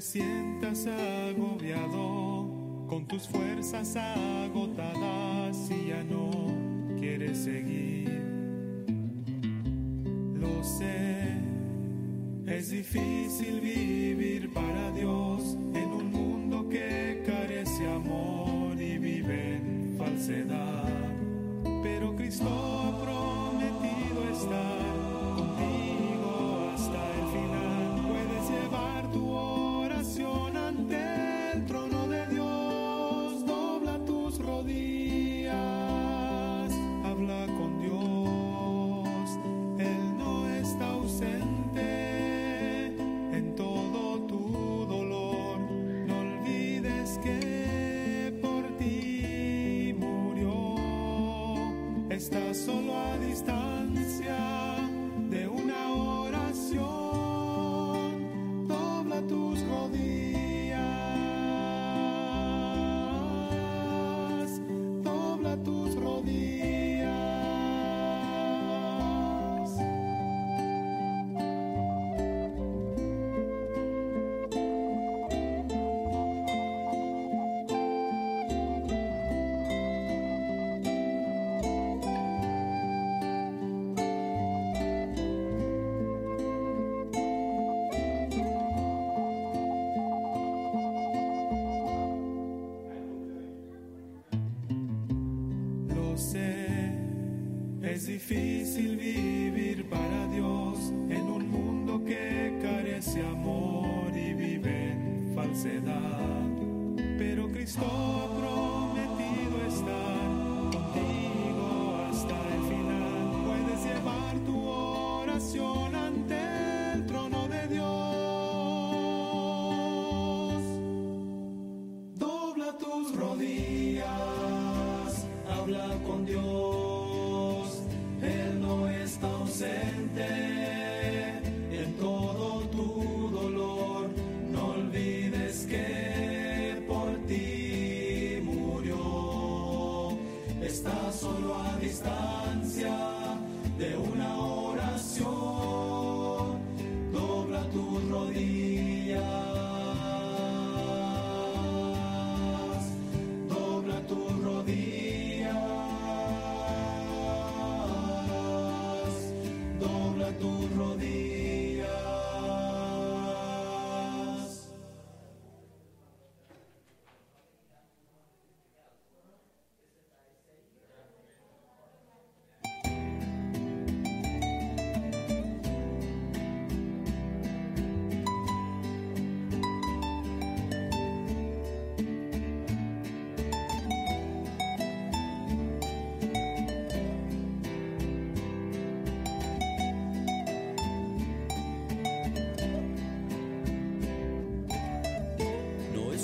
sientas agobiado, con tus fuerzas agotadas y ya no quieres seguir. Lo sé, es difícil vivir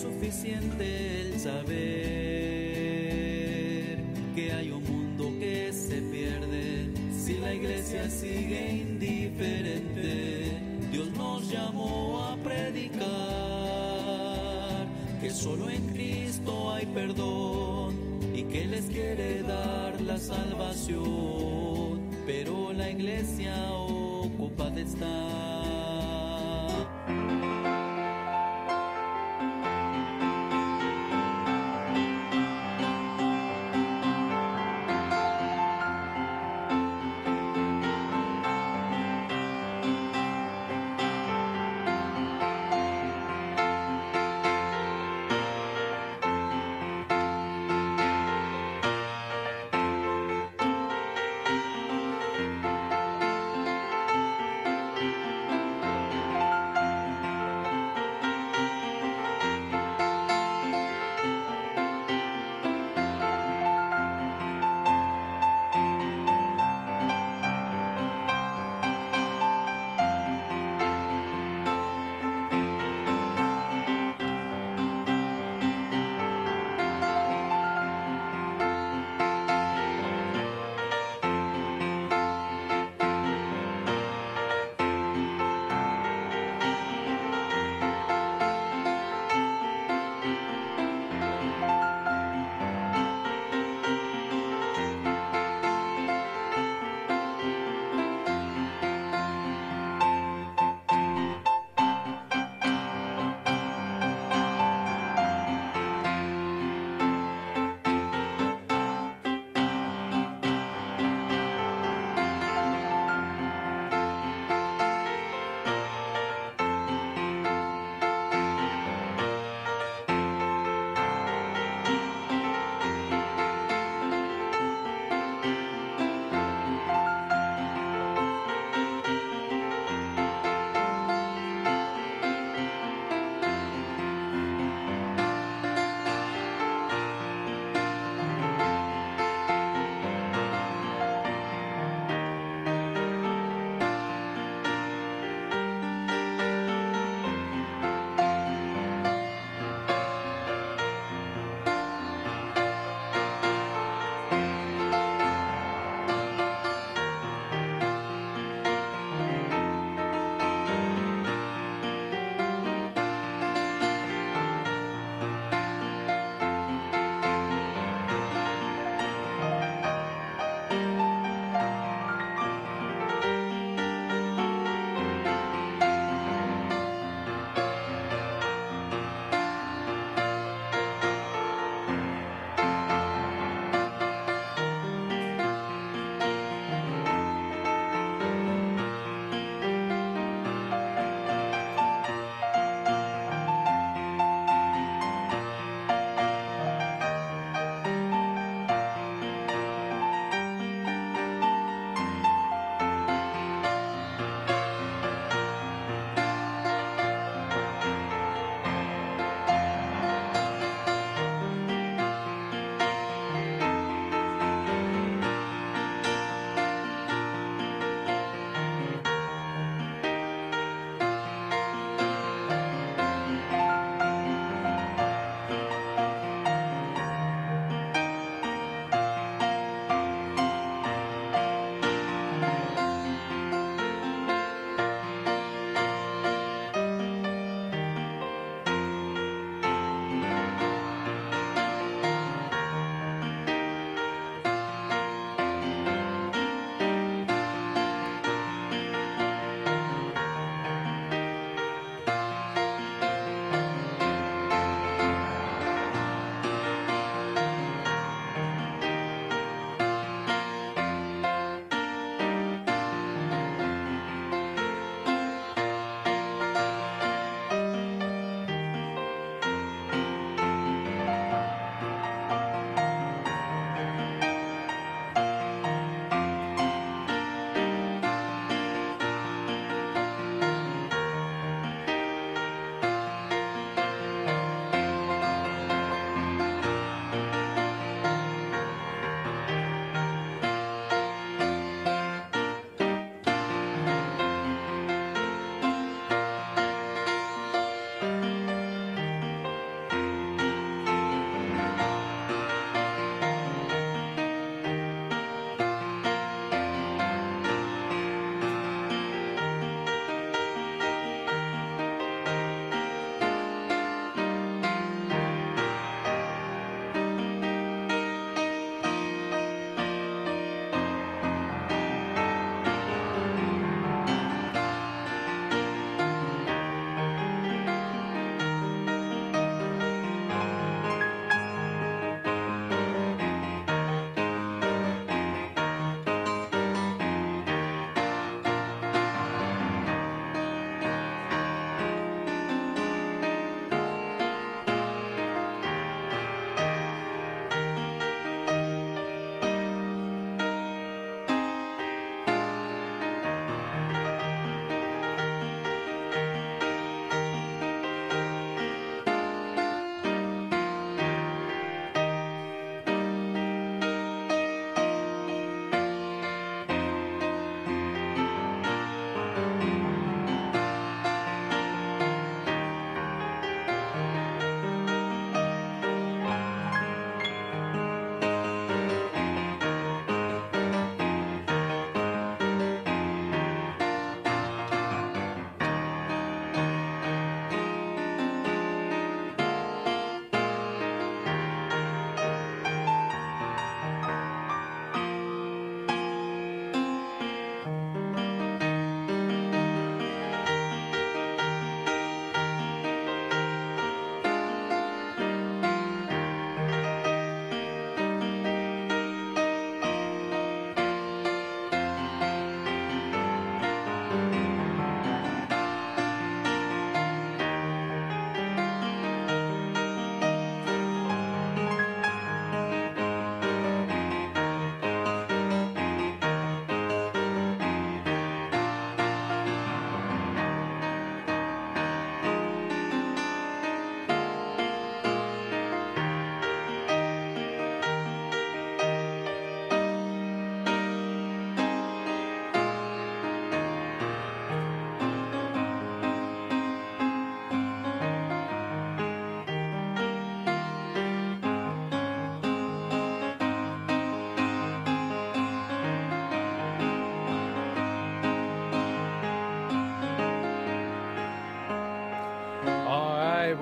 suficiente el saber que hay un mundo que se pierde si la iglesia sigue indiferente. Dios nos llamó a predicar que solo en Cristo hay perdón y que les quiere dar la salvación, pero la iglesia ocupa de estar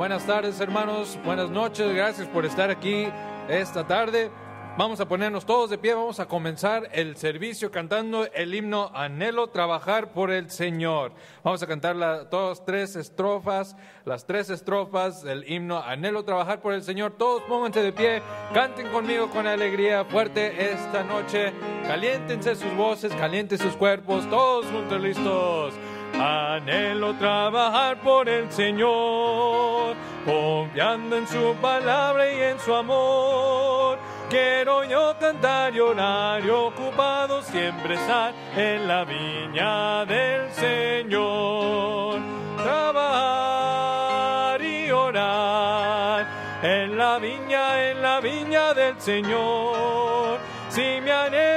buenas tardes hermanos, buenas noches, gracias por estar aquí esta tarde. Vamos a ponernos todos de pie, vamos a comenzar el servicio cantando el himno Anhelo trabajar por el Señor. Vamos a cantar las tres estrofas, las tres estrofas del himno Anhelo trabajar por el Señor. Todos pónganse de pie, canten conmigo con alegría fuerte esta noche. Caliéntense sus voces, calienten sus cuerpos, todos juntos listos. Anhelo trabajar por el Señor, confiando en su palabra y en su amor. Quiero yo cantar y orar y ocupado siempre estar en la viña del Señor. Trabajar y orar en la viña, en la viña del Señor. Si mi anhelo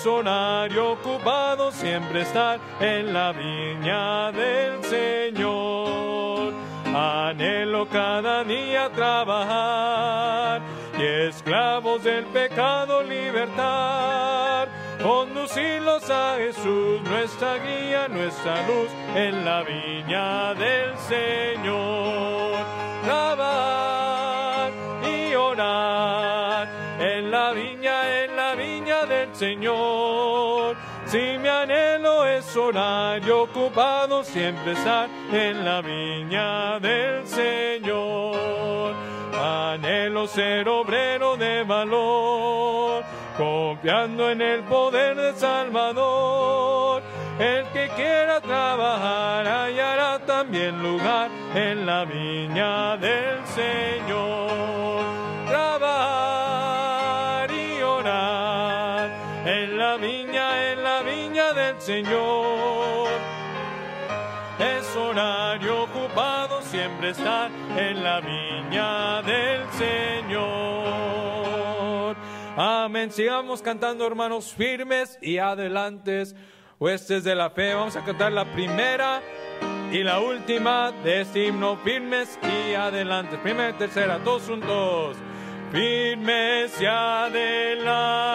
es ocupado siempre estar en la viña del Señor. Anhelo cada día trabajar y esclavos del pecado libertar. Conducirlos a Jesús, nuestra guía, nuestra luz, en la viña del Señor. Trabajar y orar Señor. Si mi anhelo es orar y ocupado siempre estar en la viña del Señor. Anhelo ser obrero de valor, confiando en el poder del Salvador. El que quiera trabajar hallará también lugar en la viña del Señor. Señor. Es horario ocupado siempre estar en la viña del Señor. Amén. Sigamos cantando, hermanos, firmes y adelantes, huestes de la fe. Vamos a cantar la primera y la última de este himno, firmes y adelantes. Primera y tercera, todos juntos. Firmes y adelante,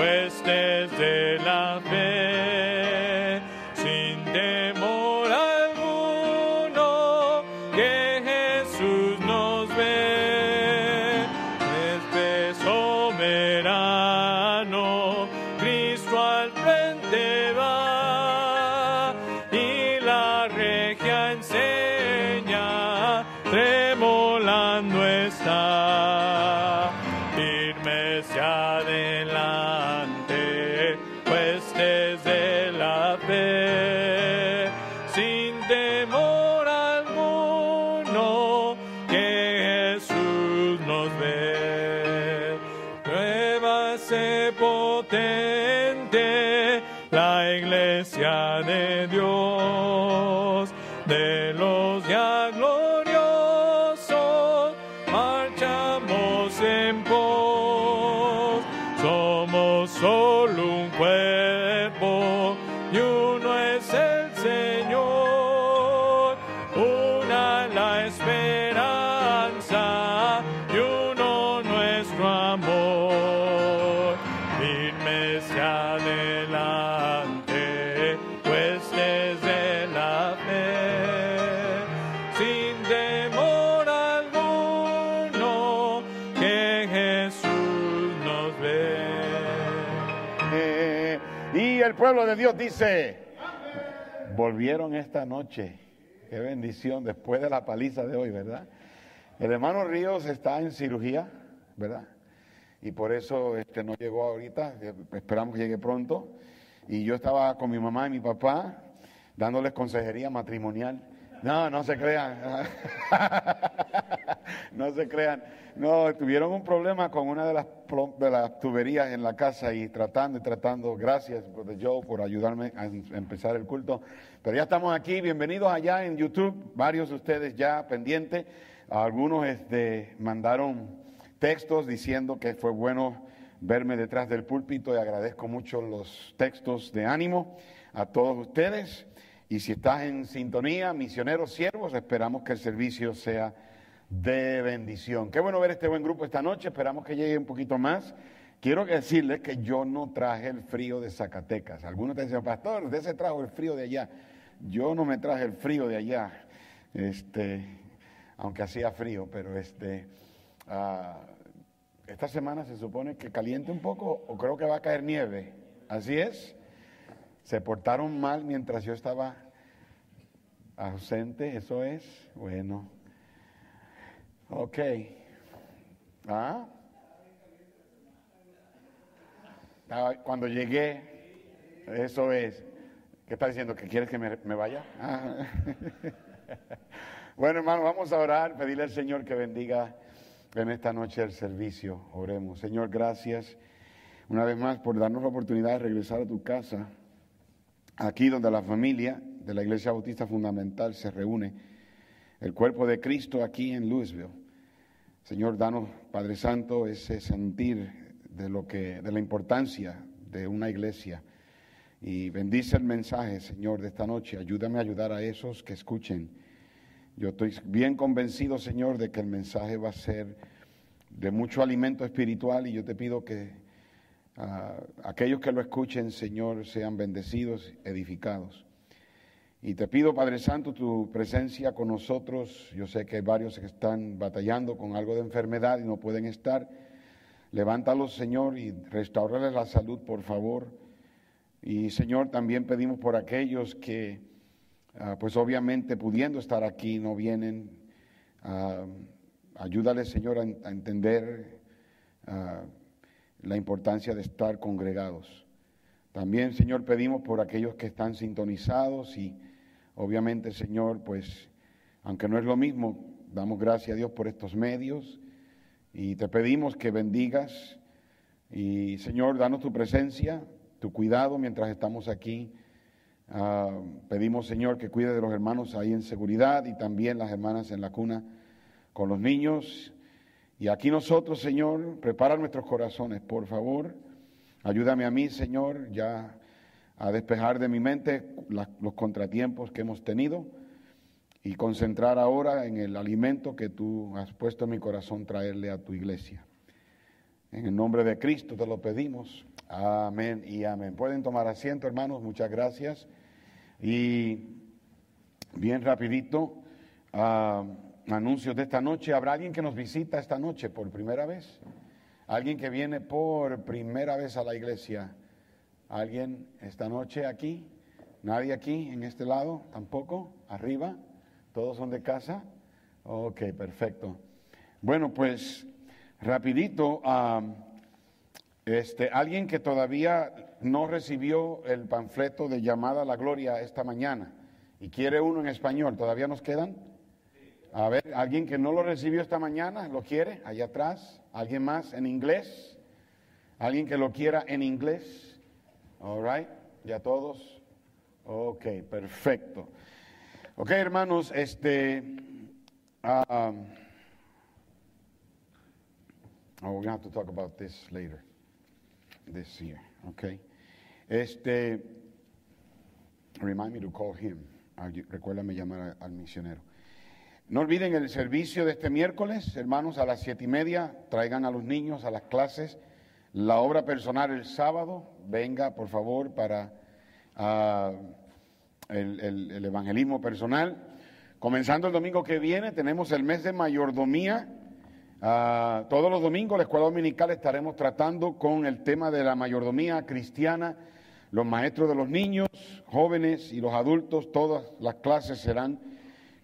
huestes de la fe, tiempo. De Dios dice, volvieron esta noche. Qué bendición después de la paliza de hoy, ¿verdad? El hermano Ríos está en cirugía, ¿verdad? Y por eso este, no llegó ahorita, esperamos que llegue pronto. Y yo estaba con mi mamá y mi papá dándoles consejería matrimonial. No, no se crean. no se crean. No, tuvieron un problema con una de las, de las tuberías en la casa y tratando y tratando. Gracias, Brother Joe, por ayudarme a em- empezar el culto. Pero ya estamos aquí. Bienvenidos allá en YouTube. Varios de ustedes ya pendientes. Algunos este, mandaron textos diciendo que fue bueno verme detrás del púlpito y agradezco mucho los textos de ánimo a todos ustedes. Y si estás en sintonía, misioneros, siervos, esperamos que el servicio sea de bendición. Qué bueno ver este buen grupo esta noche, esperamos que llegue un poquito más. Quiero decirles que yo no traje el frío de Zacatecas. Algunos te dicen, pastor, usted se trajo el frío de allá. Yo no me traje el frío de allá. Este, aunque hacía frío, pero este, ah, esta semana se supone que caliente un poco o creo que va a caer nieve. Así es. Se portaron mal mientras yo estaba ausente, eso es. Bueno. Ok. ¿Ah? Cuando llegué, eso es. ¿Qué está diciendo? ¿Que quieres que me, vaya? Ah. bueno, hermano, vamos a orar, pedirle al Señor que bendiga en esta noche el servicio. Oremos. Señor, gracias una vez más por darnos la oportunidad de regresar a tu casa, aquí donde la familia de la Iglesia Bautista Fundamental se reúne, el cuerpo de Cristo aquí en Louisville. Señor, danos, Padre Santo, ese sentir de lo que, de la importancia de una iglesia. Y bendice el mensaje, Señor, de esta noche. Ayúdame a ayudar a esos que escuchen. Yo estoy bien convencido, Señor, de que el mensaje va a ser de mucho alimento espiritual y yo te pido que aquellos que lo escuchen, Señor, sean bendecidos, edificados. Y te pido, Padre Santo, tu presencia con nosotros. Yo sé que hay varios que están batallando con algo de enfermedad y no pueden estar. Levántalos, Señor, y restaurarles la salud, por favor. Y, Señor, también pedimos por aquellos que, ah, pues obviamente, pudiendo estar aquí, no vienen. Uh, ayúdales, Señor, a, entender ah, la importancia de estar congregados. También, Señor, pedimos por aquellos que están sintonizados y Obviamente, Señor, pues, aunque no es lo mismo, damos gracias a Dios por estos medios y te pedimos que bendigas y, Señor, danos tu presencia, tu cuidado mientras estamos aquí. Ah, pedimos, Señor, que cuide de los hermanos ahí en seguridad y también las hermanas en la cuna con los niños. Y aquí nosotros, Señor, prepara nuestros corazones, por favor. Ayúdame a mí, Señor, ya a despejar de mi mente los contratiempos que hemos tenido y concentrar ahora en el alimento que tú has puesto en mi corazón traerle a tu iglesia. En el nombre de Cristo te lo pedimos. Amén y amén. Pueden tomar asiento, hermanos. Muchas gracias. Y bien rapidito, uh, anuncios de esta noche. ¿Habrá alguien que nos visita esta noche por primera vez? ¿Alguien que viene por primera vez a la iglesia? ¿Alguien esta noche aquí? ¿Nadie aquí en este lado? ¿Tampoco? ¿Arriba? ¿Todos son de casa? Ok, perfecto. Bueno, pues rapidito, este, alguien que todavía no recibió el panfleto de llamada a la gloria esta mañana y quiere uno en español, ¿todavía nos quedan? A ver, alguien que no lo recibió esta mañana, ¿lo quiere? Allá atrás. ¿Alguien más en inglés? ¿Alguien que lo quiera en inglés? All right, ya todos. Ok, perfecto. Ok, hermanos, este. Um, oh, we're going to have to talk about this later, this year. Okay. Este. Remind me to call him. Recuérdame llamar al misionero. No olviden el servicio de este miércoles, hermanos, a las siete y media. Traigan a los niños a las clases. La obra personal el sábado, venga por favor para ah, el, evangelismo personal. Comenzando el domingo que viene, tenemos el mes de mayordomía. Ah, todos los domingos, la escuela dominical, estaremos tratando con el tema de la mayordomía cristiana. Los maestros de los niños, jóvenes y los adultos, todas las clases serán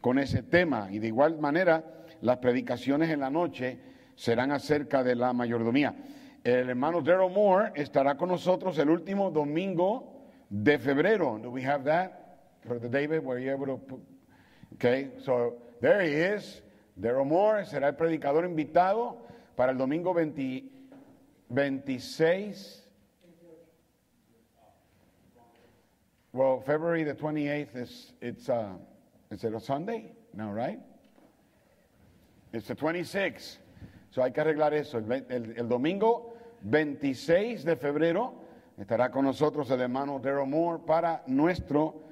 con ese tema. Y de igual manera, las predicaciones en la noche serán acerca de la mayordomía. El hermano Daryl Moore estará con nosotros el último domingo de febrero. Do we have that? Brother David, were you able to put... Okay, so there he is. Daryl Moore será el predicador invitado para el domingo 20, 26. Well, February the 28th is it's uh, is it a Sunday? No, right? It's the 26th. So hay que arreglar eso. El, el, el domingo 26 de febrero estará con nosotros el hermano Daryl Moore para nuestro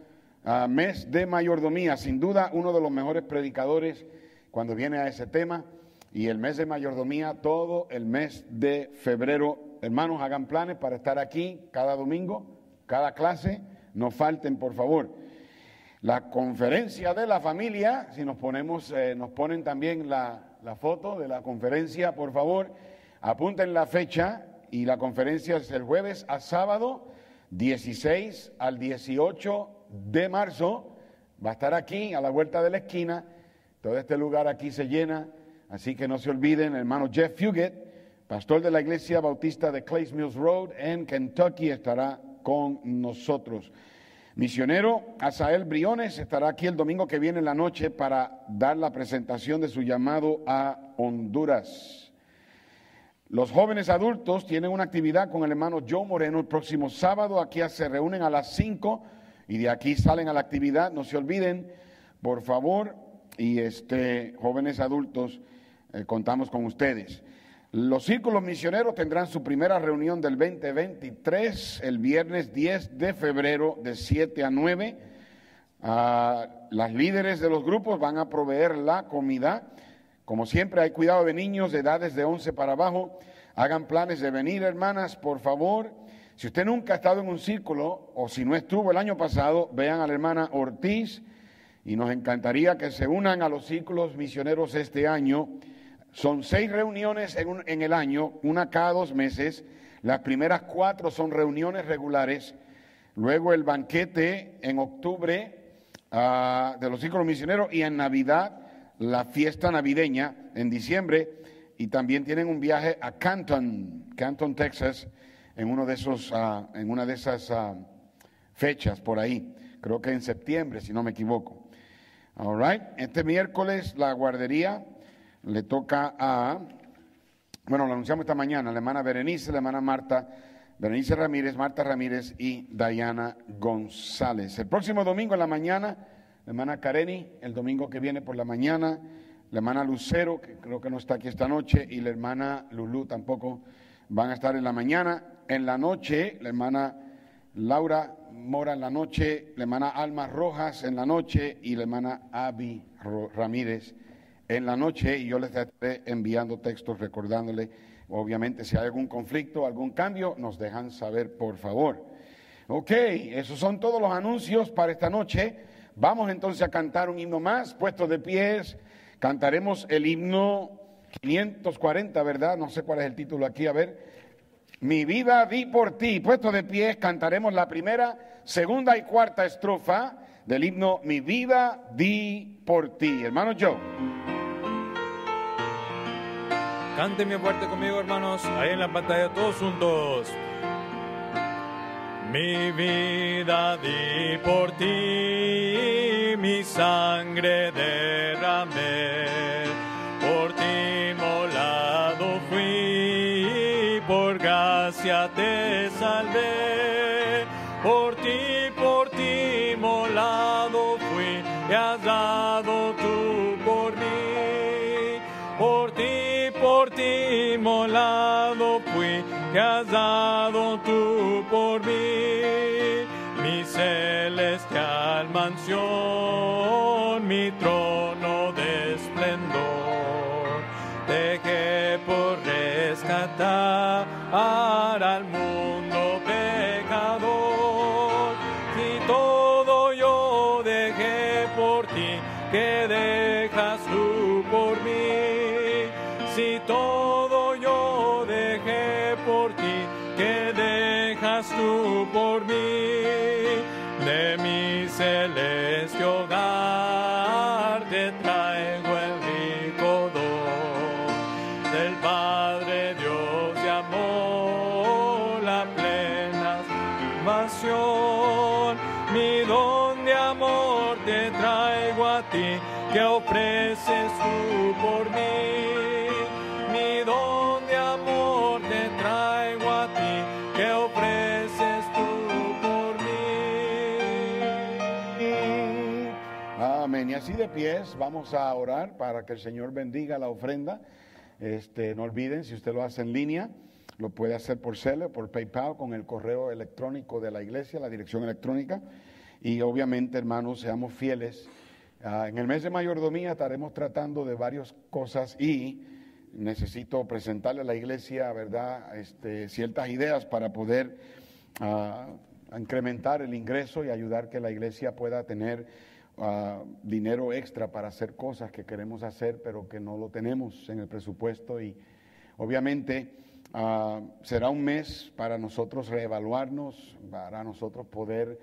ah, mes de mayordomía. Sin duda, uno de los mejores predicadores cuando viene a ese tema. Y el mes de mayordomía, todo el mes de febrero. Hermanos, hagan planes para estar aquí cada domingo, cada clase. No falten, por favor. La conferencia de la familia, si nos ponemos, eh, nos ponen también la, foto de la conferencia, por favor, apunten la fecha y la conferencia es el jueves a sábado 16 al 18 de marzo. Va a estar aquí, a la vuelta de la esquina. Todo este lugar aquí se llena. Así que no se olviden, hermano Jeff Fugit, pastor de la iglesia bautista de Clays Mills Road en Kentucky, estará con nosotros. Misionero Asael Briones estará aquí el domingo que viene en la noche para dar la presentación de su llamado a Honduras. Los jóvenes adultos tienen una actividad con el hermano Joe Moreno el próximo sábado. Aquí se reúnen a las 5 y de aquí salen a la actividad. No se olviden, por favor, y este, jóvenes adultos, eh, contamos con ustedes. Los círculos misioneros tendrán su primera reunión del 2023 el viernes 10 de febrero de 7 a 9. Ah, las líderes de los grupos van a proveer la comida. Como siempre, hay cuidado de niños de edades de 11 para abajo. Hagan planes de venir, hermanas, por favor. Si usted nunca ha estado en un círculo o si no estuvo el año pasado, vean a la hermana Ortiz y nos encantaría que se unan a los círculos misioneros este año son seis reuniones en, el año, una cada dos meses. Las primeras cuatro son reuniones regulares. Luego el banquete en octubre ah, de los círculos misioneros y en Navidad la fiesta navideña en diciembre. Y también tienen un viaje a Canton, Canton, Texas, en, uno de esos, ah, en una de esas ah, fechas por ahí. Creo que en septiembre, si no me equivoco. All right. Este miércoles la guardería le toca a, bueno, lo anunciamos esta mañana, la hermana Berenice, la hermana Marta, Berenice Ramírez, Marta Ramírez y Dayana González. El próximo domingo en la mañana, la hermana Kareni, el domingo que viene por la mañana, la hermana Lucero, que creo que no está aquí esta noche, y la hermana Lulú tampoco van a estar en la mañana. En la noche, la hermana Laura Mora en la noche, la hermana Alma Rojas en la noche y la hermana Avi Ramírez en la noche y yo les estaré enviando textos recordándole, obviamente, si hay algún conflicto, algún cambio, nos dejan saber, por favor. Ok, esos son todos los anuncios para esta noche. Vamos entonces a cantar un himno más, puestos de pies. Cantaremos el himno 540, ¿verdad? No sé cuál es el título aquí, a ver. Mi vida di por ti. Puesto de pies, cantaremos la primera, segunda y cuarta estrofa del himno Mi vida di por ti. Hermano Joe. Cántenme fuerte conmigo, hermanos, ahí en la pantalla, todos juntos. Mi vida di por ti, mi sangre derramé, tú por mí, mi celestial mansión, mi trono de esplendor, dejé por rescatar al mundo así de pies vamos a orar para que el Señor bendiga la ofrenda. Este, no olviden, si usted lo hace en línea, lo puede hacer por Cele, por PayPal, con el correo electrónico de la iglesia, la dirección electrónica. Y obviamente, hermanos, seamos fieles. Ah, en el mes de mayordomía estaremos tratando de varias cosas y necesito presentarle a la iglesia, ¿verdad?, este, ciertas ideas para poder ah, incrementar el ingreso y ayudar que la iglesia pueda tener ah, dinero extra para hacer cosas que queremos hacer, pero que no lo tenemos en el presupuesto. Y obviamente ah, será un mes para nosotros reevaluarnos, para nosotros poder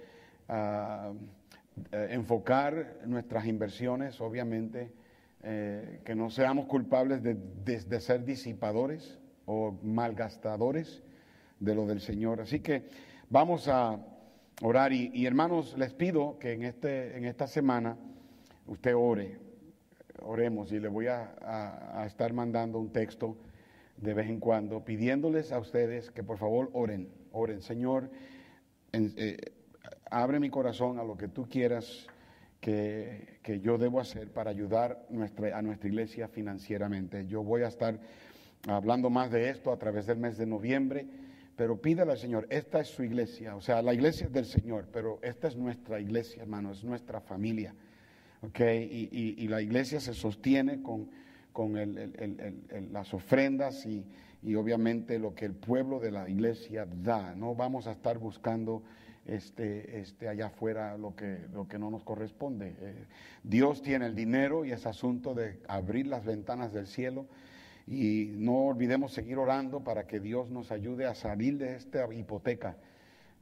eh, enfocar nuestras inversiones, obviamente, eh, que no seamos culpables de, de ser disipadores o malgastadores de lo del Señor. Así que vamos a orar. Y, hermanos, les pido que en, este, en esta semana usted ore, oremos y le voy a, estar mandando un texto de vez en cuando pidiéndoles a ustedes que por favor oren, oren, Señor, eh, abre mi corazón a lo que tú quieras que, que, yo debo hacer para ayudar nuestra, a nuestra iglesia financieramente. Yo voy a estar hablando más de esto a través del mes de noviembre pero pídale al Señor, esta es su iglesia, o sea, la iglesia es del Señor, pero esta es nuestra iglesia, hermano, es nuestra familia. ¿okay? Y, la iglesia se sostiene con, con las ofrendas y, obviamente lo que el pueblo de la iglesia da. No vamos a estar buscando este, este, allá afuera lo que, lo que no nos corresponde. Eh, Dios tiene el dinero y es asunto de abrir las ventanas del cielo y no olvidemos seguir orando para que Dios nos ayude a salir de esta hipoteca,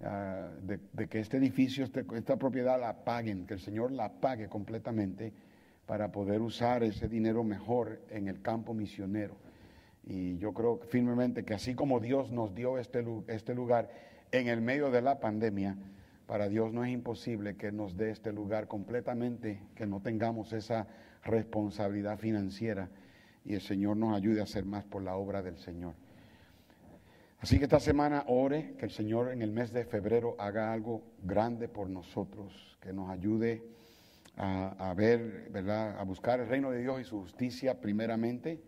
ah, de, que este edificio, este, esta propiedad la paguen, que el Señor la pague completamente para poder usar ese dinero mejor en el campo misionero. Y yo creo firmemente que así como Dios nos dio este, este lugar en el medio de la pandemia, para Dios no es imposible que nos dé este lugar completamente, que no tengamos esa responsabilidad financiera y el Señor nos ayude a hacer más por la obra del Señor. Así que esta semana ore que el Señor en el mes de febrero haga algo grande por nosotros, que nos ayude a, ver, ¿verdad? A buscar el reino de Dios y su justicia primeramente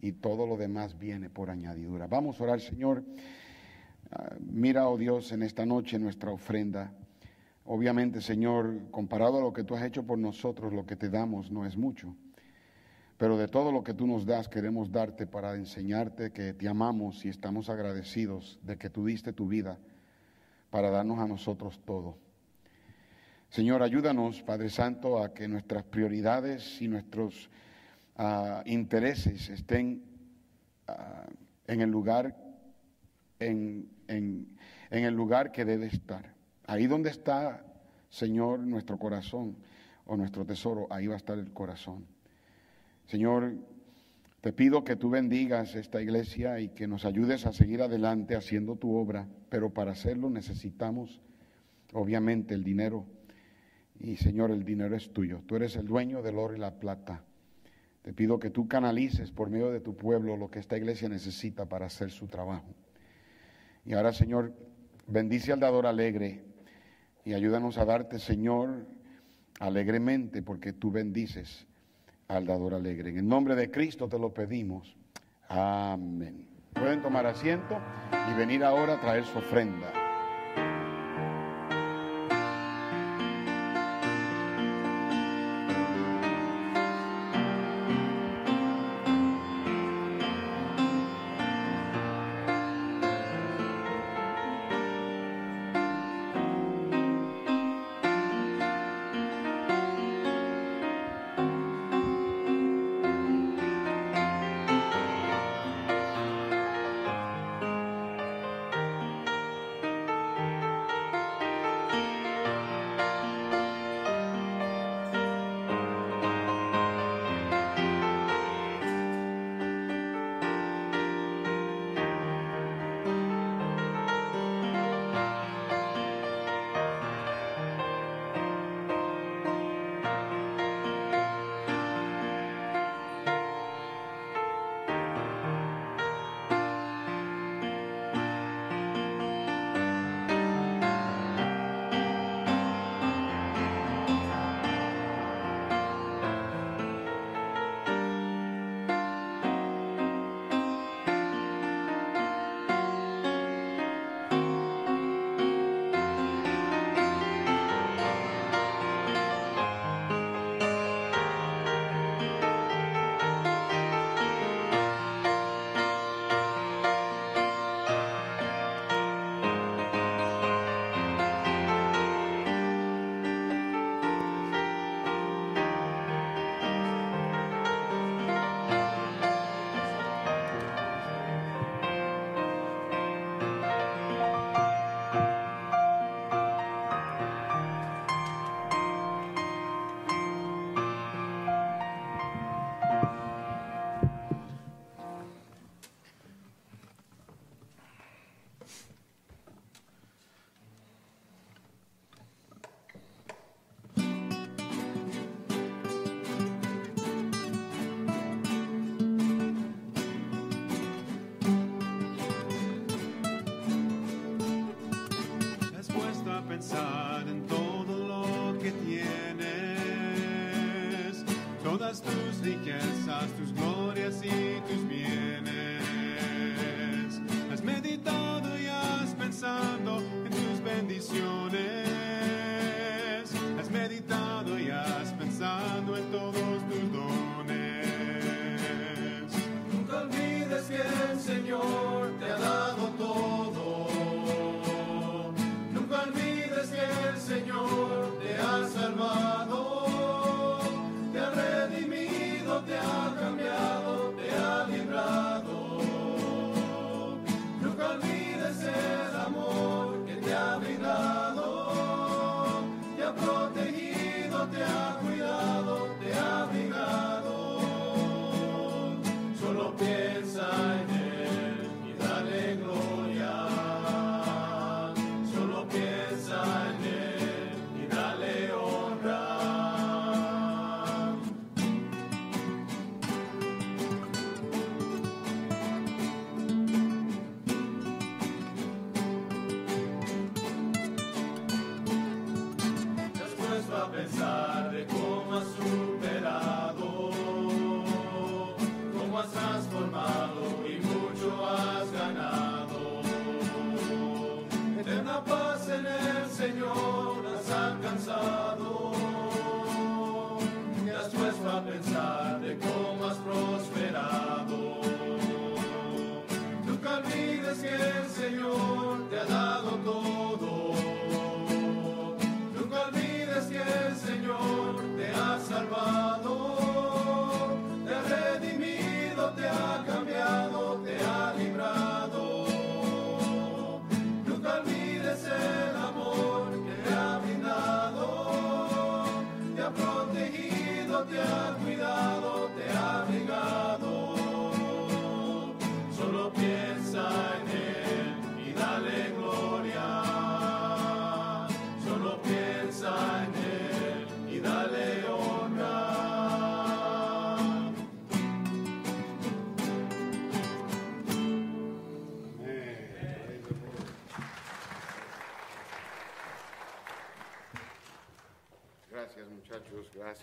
y todo lo demás viene por añadidura. Vamos a orar, Señor. Ah, mira, oh Dios, en esta noche nuestra ofrenda. Obviamente, Señor, comparado a lo que tú has hecho por nosotros, lo que te damos no es mucho. Pero de todo lo que tú nos das, queremos darte para enseñarte que te amamos y estamos agradecidos de que tú diste tu vida para darnos a nosotros todo. Señor, ayúdanos, Padre Santo, a que nuestras prioridades y nuestros ah, intereses estén ah, en el lugar en, en el lugar que debe estar. Ahí donde está, Señor, nuestro corazón o nuestro tesoro, ahí va a estar el corazón. Señor, te pido que tú bendigas esta iglesia y que nos ayudes a seguir adelante haciendo tu obra, pero para hacerlo necesitamos, obviamente, el dinero. Y Señor, el dinero es tuyo. Tú eres el dueño del oro y la plata. Te pido que tú canalices por medio de tu pueblo lo que esta iglesia necesita para hacer su trabajo. Y ahora, Señor, bendice al dador alegre y ayúdanos a darte, Señor, alegremente, porque tú bendices al dador alegre. En el nombre de Cristo te lo pedimos. Amén. Pueden tomar asiento y venir ahora a traer su ofrenda.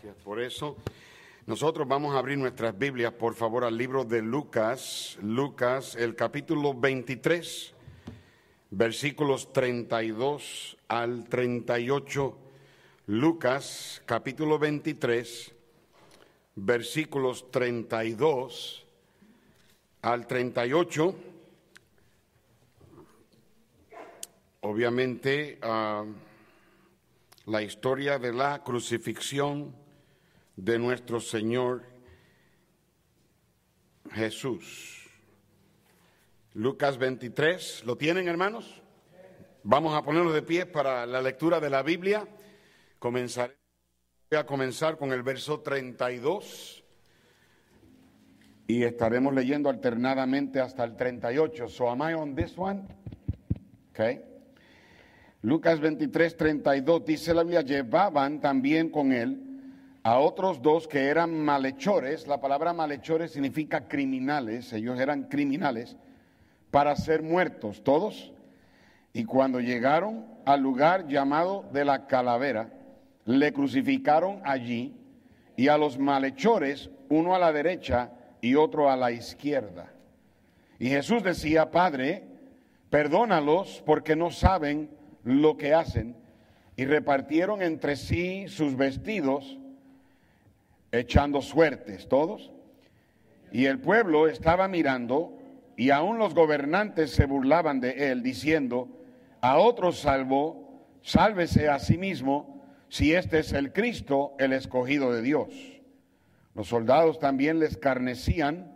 Gracias por eso. Nosotros vamos a abrir nuestras Biblias, por favor, al libro de Lucas, Lucas, el capítulo 23, versículos 32 al 38. Lucas, capítulo 23, versículos 32 al 38. Obviamente, ah, la historia de la crucifixión de nuestro Señor Jesús. Lucas 23, ¿lo tienen hermanos? Vamos a ponernos de pie para la lectura de la Biblia. Comenzaré, voy a comenzar con el verso 32 y estaremos leyendo alternadamente hasta el 38. So am I on this one? Okay. Lucas 23, 32 dice la Biblia, llevaban también con él a otros dos que eran malhechores. La palabra malhechores significa criminales, ellos eran criminales, para ser muertos todos. Y cuando llegaron al lugar llamado de la calavera, le crucificaron allí y a los malhechores, uno a la derecha y otro a la izquierda. Y Jesús decía, Padre, perdónalos porque no saben lo que hacen. Y repartieron entre sí sus vestidos, echando suertes todos. Y el pueblo estaba mirando, y aún los gobernantes se burlaban de él, diciendo, a otros salvó, sálvese a sí mismo, si este es el Cristo, el escogido de Dios. Los soldados también le escarnecían,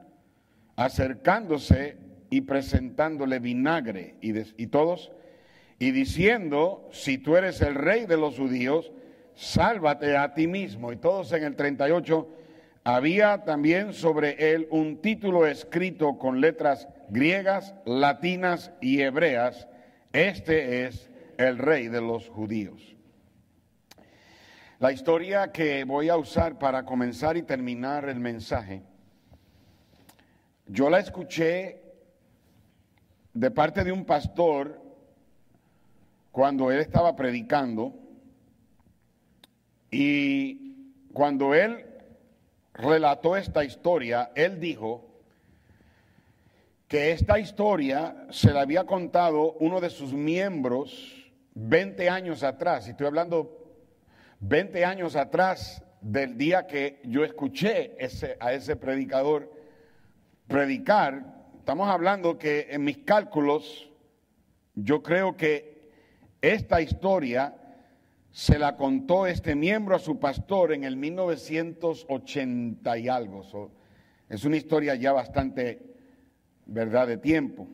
acercándose y presentándole vinagre, y, todos, y diciendo, si tú eres el rey de los judíos, sálvate a ti mismo. Y todos en el 38, había también sobre él un título escrito con letras griegas, latinas y hebreas, este es el rey de los judíos. La historia que voy a usar para comenzar y terminar el mensaje, yo la escuché de parte de un pastor cuando él estaba predicando y cuando él relató esta historia, él dijo que esta historia se la había contado uno de sus miembros 20 años atrás, estoy hablando 20 años atrás del día que yo escuché ese, a ese predicador predicar, estamos hablando que en mis cálculos, yo creo que esta historia se la contó este miembro a su pastor en el 1980 y algo. es una historia ya bastante, ¿verdad?, de tiempo.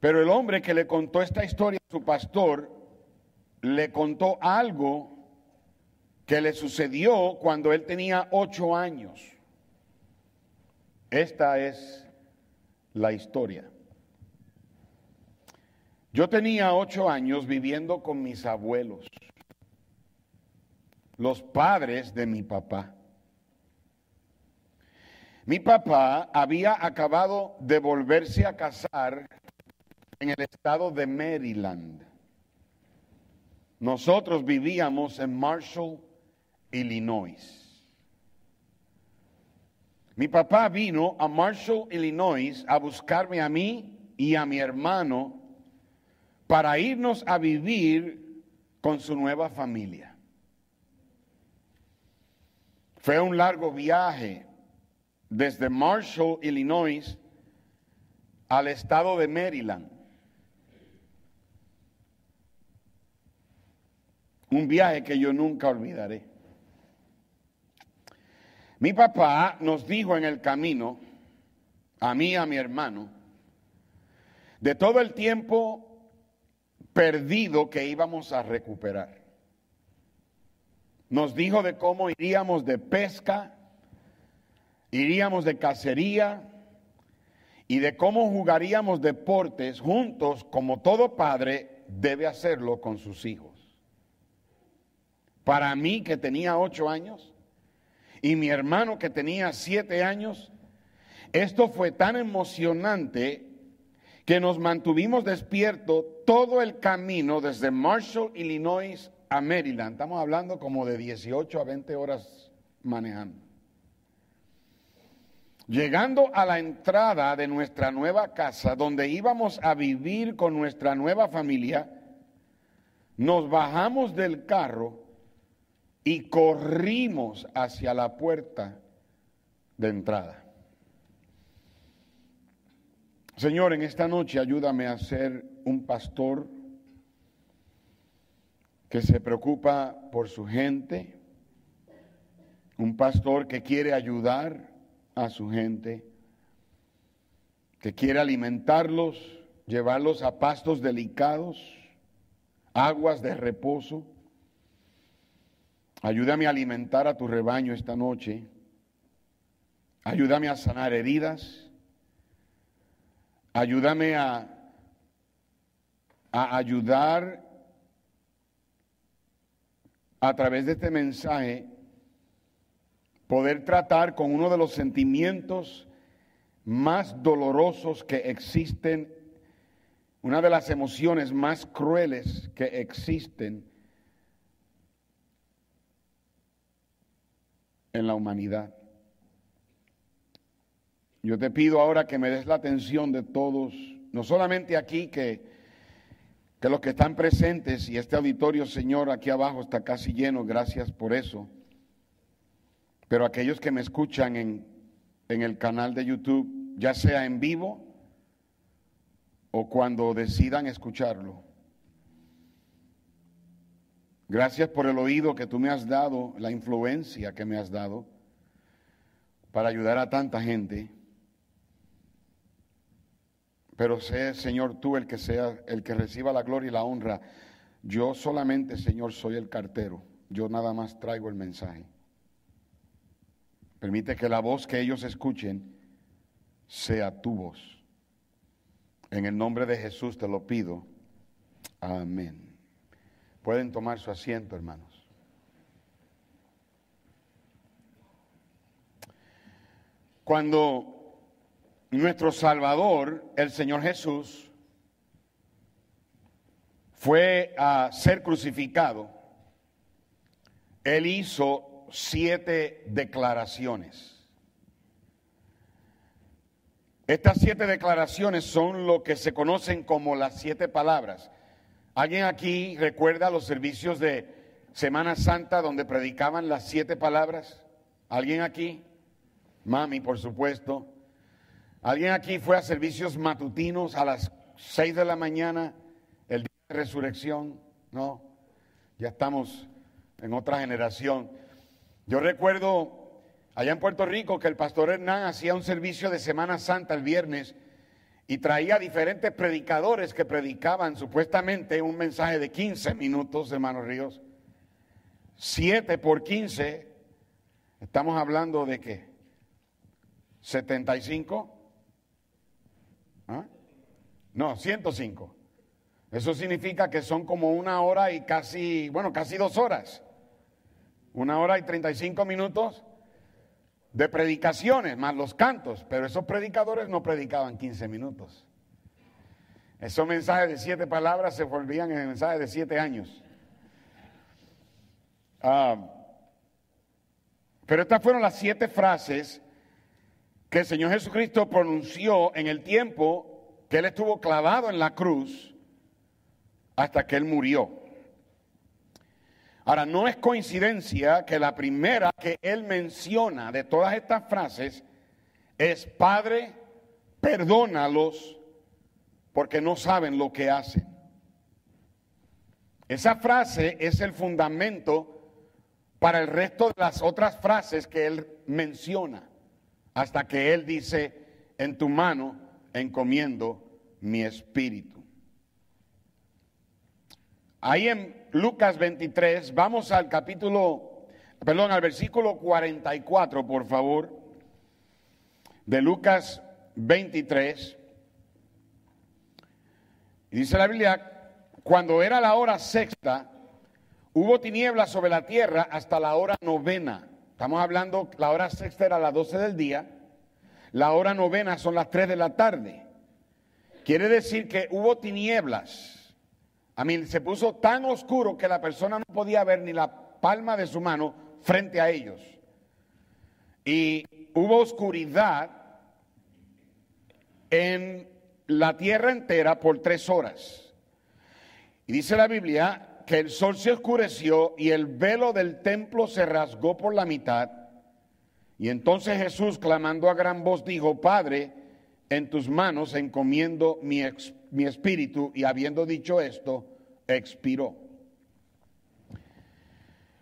Pero el hombre que le contó esta historia a su pastor, le contó algo que le sucedió cuando él tenía ocho años. Esta es la historia. Yo tenía ocho años viviendo con mis abuelos, los padres de mi papá. Mi papá había acabado de volverse a casar en el estado de Maryland. Nosotros vivíamos en Marshall, Illinois. Mi papá vino a Marshall, Illinois, a buscarme a mí y a mi hermano para irnos a vivir con su nueva familia. Fue un largo viaje desde Marshall, Illinois, al estado de Maryland. Un viaje que yo nunca olvidaré. Mi papá nos dijo en el camino, a mí y a mi hermano, de todo el tiempo perdido que íbamos a recuperar. Nos dijo de cómo iríamos de pesca, iríamos de cacería y de cómo jugaríamos deportes juntos como todo padre debe hacerlo con sus hijos. Para mí que tenía ocho años y mi hermano que tenía siete años, esto fue tan emocionante que nos mantuvimos despiertos todo el camino desde Marshall, Illinois a Maryland. Estamos hablando como de 18 a 20 horas manejando. Llegando a la entrada de nuestra nueva casa, donde íbamos a vivir con nuestra nueva familia, nos bajamos del carro y corrimos hacia la puerta de entrada. Señor, en esta noche ayúdame a ser un pastor que se preocupa por su gente, un pastor que quiere ayudar a su gente, que quiere alimentarlos, llevarlos a pastos delicados, aguas de reposo Ayúdame a alimentar a tu rebaño esta noche. Ayúdame a sanar heridas. Ayúdame a, ayudar a través de este mensaje poder tratar con uno de los sentimientos más dolorosos que existen, una de las emociones más crueles que existen en la humanidad. Yo te pido ahora que me des la atención de todos, no solamente aquí, que, que los que están presentes y este auditorio, Señor, aquí abajo está casi lleno, gracias por eso, pero aquellos que me escuchan en, en el canal de YouTube, ya sea en vivo o cuando decidan escucharlo. Gracias por el oído que tú me has dado, la influencia que me has dado para ayudar a tanta gente. Pero sé, Señor, tú el que sea el que reciba la gloria y la honra. Yo solamente, Señor, soy el cartero. Yo nada más traigo el mensaje. Permite que la voz que ellos escuchen sea tu voz. En el nombre de Jesús te lo pido. Amén. Pueden tomar su asiento, hermanos. Cuando nuestro Salvador, el Señor Jesús, fue a ser crucificado, él hizo siete declaraciones. Estas siete declaraciones son lo que se conocen como las siete palabras. ¿Alguien aquí recuerda los servicios de Semana Santa donde predicaban las siete palabras? ¿Alguien aquí? Mami, por supuesto. ¿Alguien aquí fue a servicios matutinos a las seis de la mañana, el día de resurrección? No, ya estamos en otra generación. Yo recuerdo allá en Puerto Rico que el pastor Hernán hacía un servicio de Semana Santa el viernes y traía diferentes predicadores que predicaban supuestamente un mensaje de 15 minutos, hermanos Ríos. 7 por 15, estamos hablando de qué? 75. No, 105. Eso significa que son como una hora y casi, bueno, casi dos horas. Una hora y 35 minutos de predicaciones, más los cantos. Pero esos predicadores no predicaban 15 minutos. Esos mensajes de siete palabras se volvían en mensajes de siete años. Ah, pero estas fueron las siete frases que el Señor Jesucristo pronunció en el tiempo que Él estuvo clavado en la cruz hasta que Él murió. Ahora, no es coincidencia que la primera que Él menciona de todas estas frases es, Padre, perdónalos porque no saben lo que hacen. Esa frase es el fundamento para el resto de las otras frases que Él menciona hasta que Él dice, en tu mano encomiendo mi espíritu. Ahí en Lucas 23, vamos al capítulo, perdón, al versículo 44, por favor, de Lucas 23. Y dice la Biblia, cuando era la hora sexta, hubo tinieblas sobre la tierra hasta la hora novena. Estamos hablando, la hora sexta era las 12 del día, la hora novena son las 3 de la tarde. Quiere decir que hubo tinieblas. A mí se puso tan oscuro que la persona no podía ver ni la palma de su mano frente a ellos. Y hubo oscuridad en la tierra entera por tres horas. Y dice la Biblia que el sol se oscureció y el velo del templo se rasgó por la mitad. Y entonces Jesús, clamando a gran voz, dijo, Padre, en tus manos encomiendo mi, mi espíritu. Y habiendo dicho esto, expiró.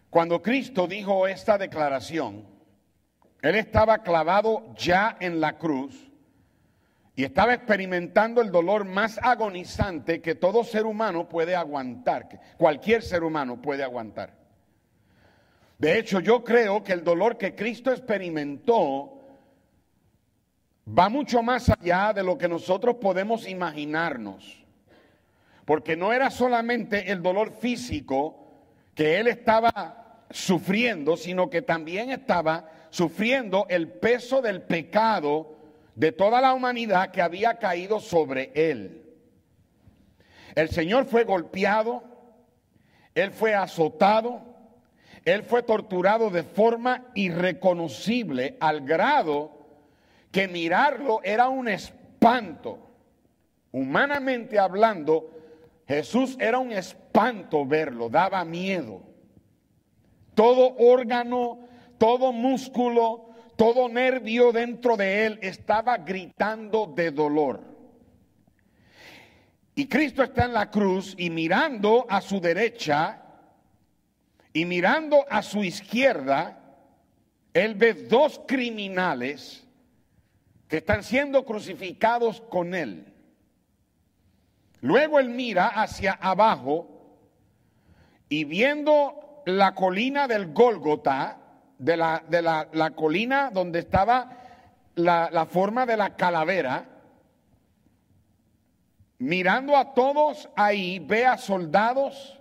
Cuando Cristo dijo esta declaración, Él estaba clavado ya en la cruz y estaba experimentando el dolor más agonizante que todo ser humano puede aguantar, que cualquier ser humano puede aguantar. De hecho, yo creo que el dolor que Cristo experimentó va mucho más allá de lo que nosotros podemos imaginarnos. Porque no era solamente el dolor físico que él estaba sufriendo, sino que también estaba sufriendo el peso del pecado de toda la humanidad que había caído sobre él. El Señor fue golpeado, él fue azotado, él fue torturado de forma irreconocible al grado que mirarlo era un espanto. Humanamente hablando, Jesús era un espanto verlo, daba miedo. Todo órgano, todo músculo, todo nervio dentro de él estaba gritando de dolor. Y Cristo está en la cruz y mirando a su derecha y mirando a su izquierda, él ve dos criminales que están siendo crucificados con él. Luego él mira hacia abajo y viendo la colina del Gólgota, de la, de la, colina donde estaba la, la forma de la calavera, mirando a todos ahí, ve a soldados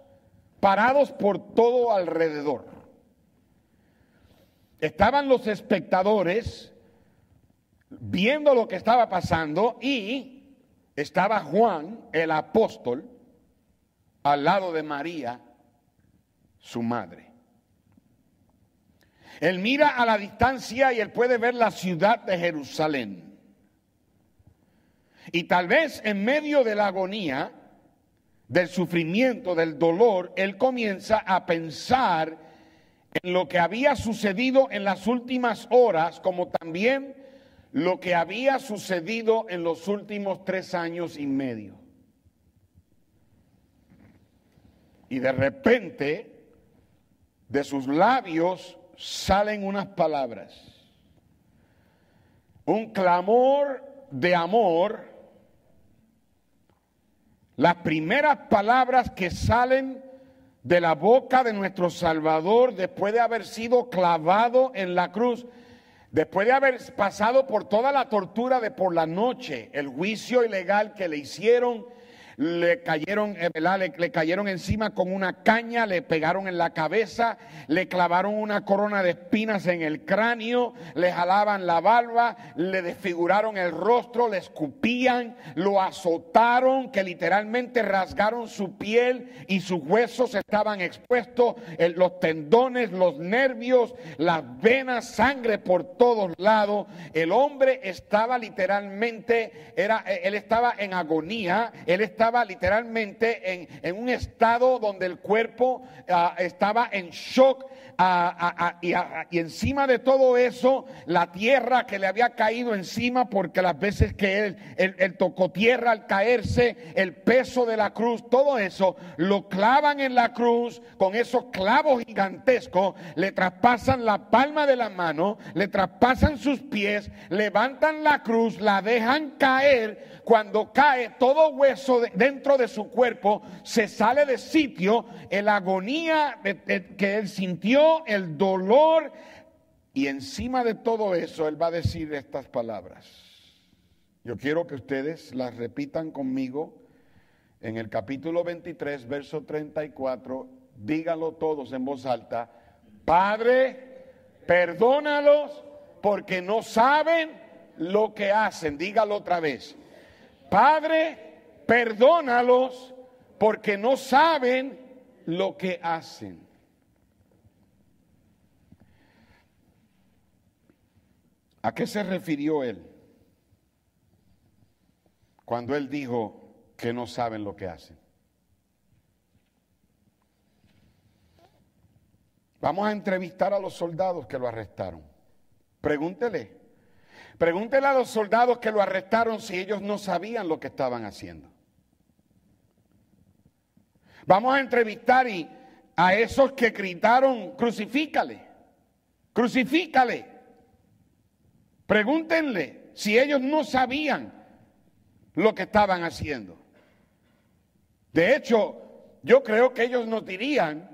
parados por todo alrededor. Estaban los espectadores viendo lo que estaba pasando y estaba Juan, el apóstol, al lado de María, su madre. Él mira a la distancia y él puede ver la ciudad de Jerusalén. Y tal vez en medio de la agonía, del sufrimiento, del dolor, él comienza a pensar en lo que había sucedido en las últimas horas, como también lo que había sucedido en los últimos tres años y medio. Y de repente, de sus labios salen unas palabras, un clamor de amor, las primeras palabras que salen de la boca de nuestro Salvador después de haber sido clavado en la cruz, después de haber pasado por toda la tortura de por la noche, el juicio ilegal que le hicieron, le cayeron, eh, le, cayeron encima con una caña, le pegaron en la cabeza, le clavaron una corona de espinas en el cráneo, le jalaban la barba, le desfiguraron el rostro, le escupían, lo azotaron, que literalmente rasgaron su piel y sus huesos estaban expuestos, los tendones, los nervios, las venas, sangre por todos lados. El hombre estaba literalmente, era, él estaba en agonía, él estaba literalmente en, un estado donde el cuerpo uh, estaba en shock y, y, encima de todo eso, la tierra que le había caído encima, porque las veces que él, él, él, tocó tierra al caerse, el peso de la cruz, todo eso, lo clavan en la cruz con esos clavos gigantescos, le traspasan la palma de la mano, le traspasan sus pies, levantan la cruz, la dejan caer. Cuando cae todo hueso dentro de su cuerpo, se sale de sitio, la agonía que él sintió el dolor y encima de todo eso Él va a decir estas palabras. Yo quiero que ustedes las repitan conmigo en el capítulo 23, verso 34. Díganlo todos en voz alta. Padre, perdónalos porque no saben lo que hacen. Dígalo otra vez. Padre, perdónalos porque no saben lo que hacen. ¿A qué se refirió él cuando él dijo que no saben lo que hacen? Vamos a entrevistar a los soldados que lo arrestaron. Pregúntele. Pregúntele a los soldados que lo arrestaron si ellos no sabían lo que estaban haciendo. Vamos a entrevistar y a esos que gritaron, crucifícale, crucifícale. Pregúntenle si ellos no sabían lo que estaban haciendo. De hecho, yo creo que ellos nos dirían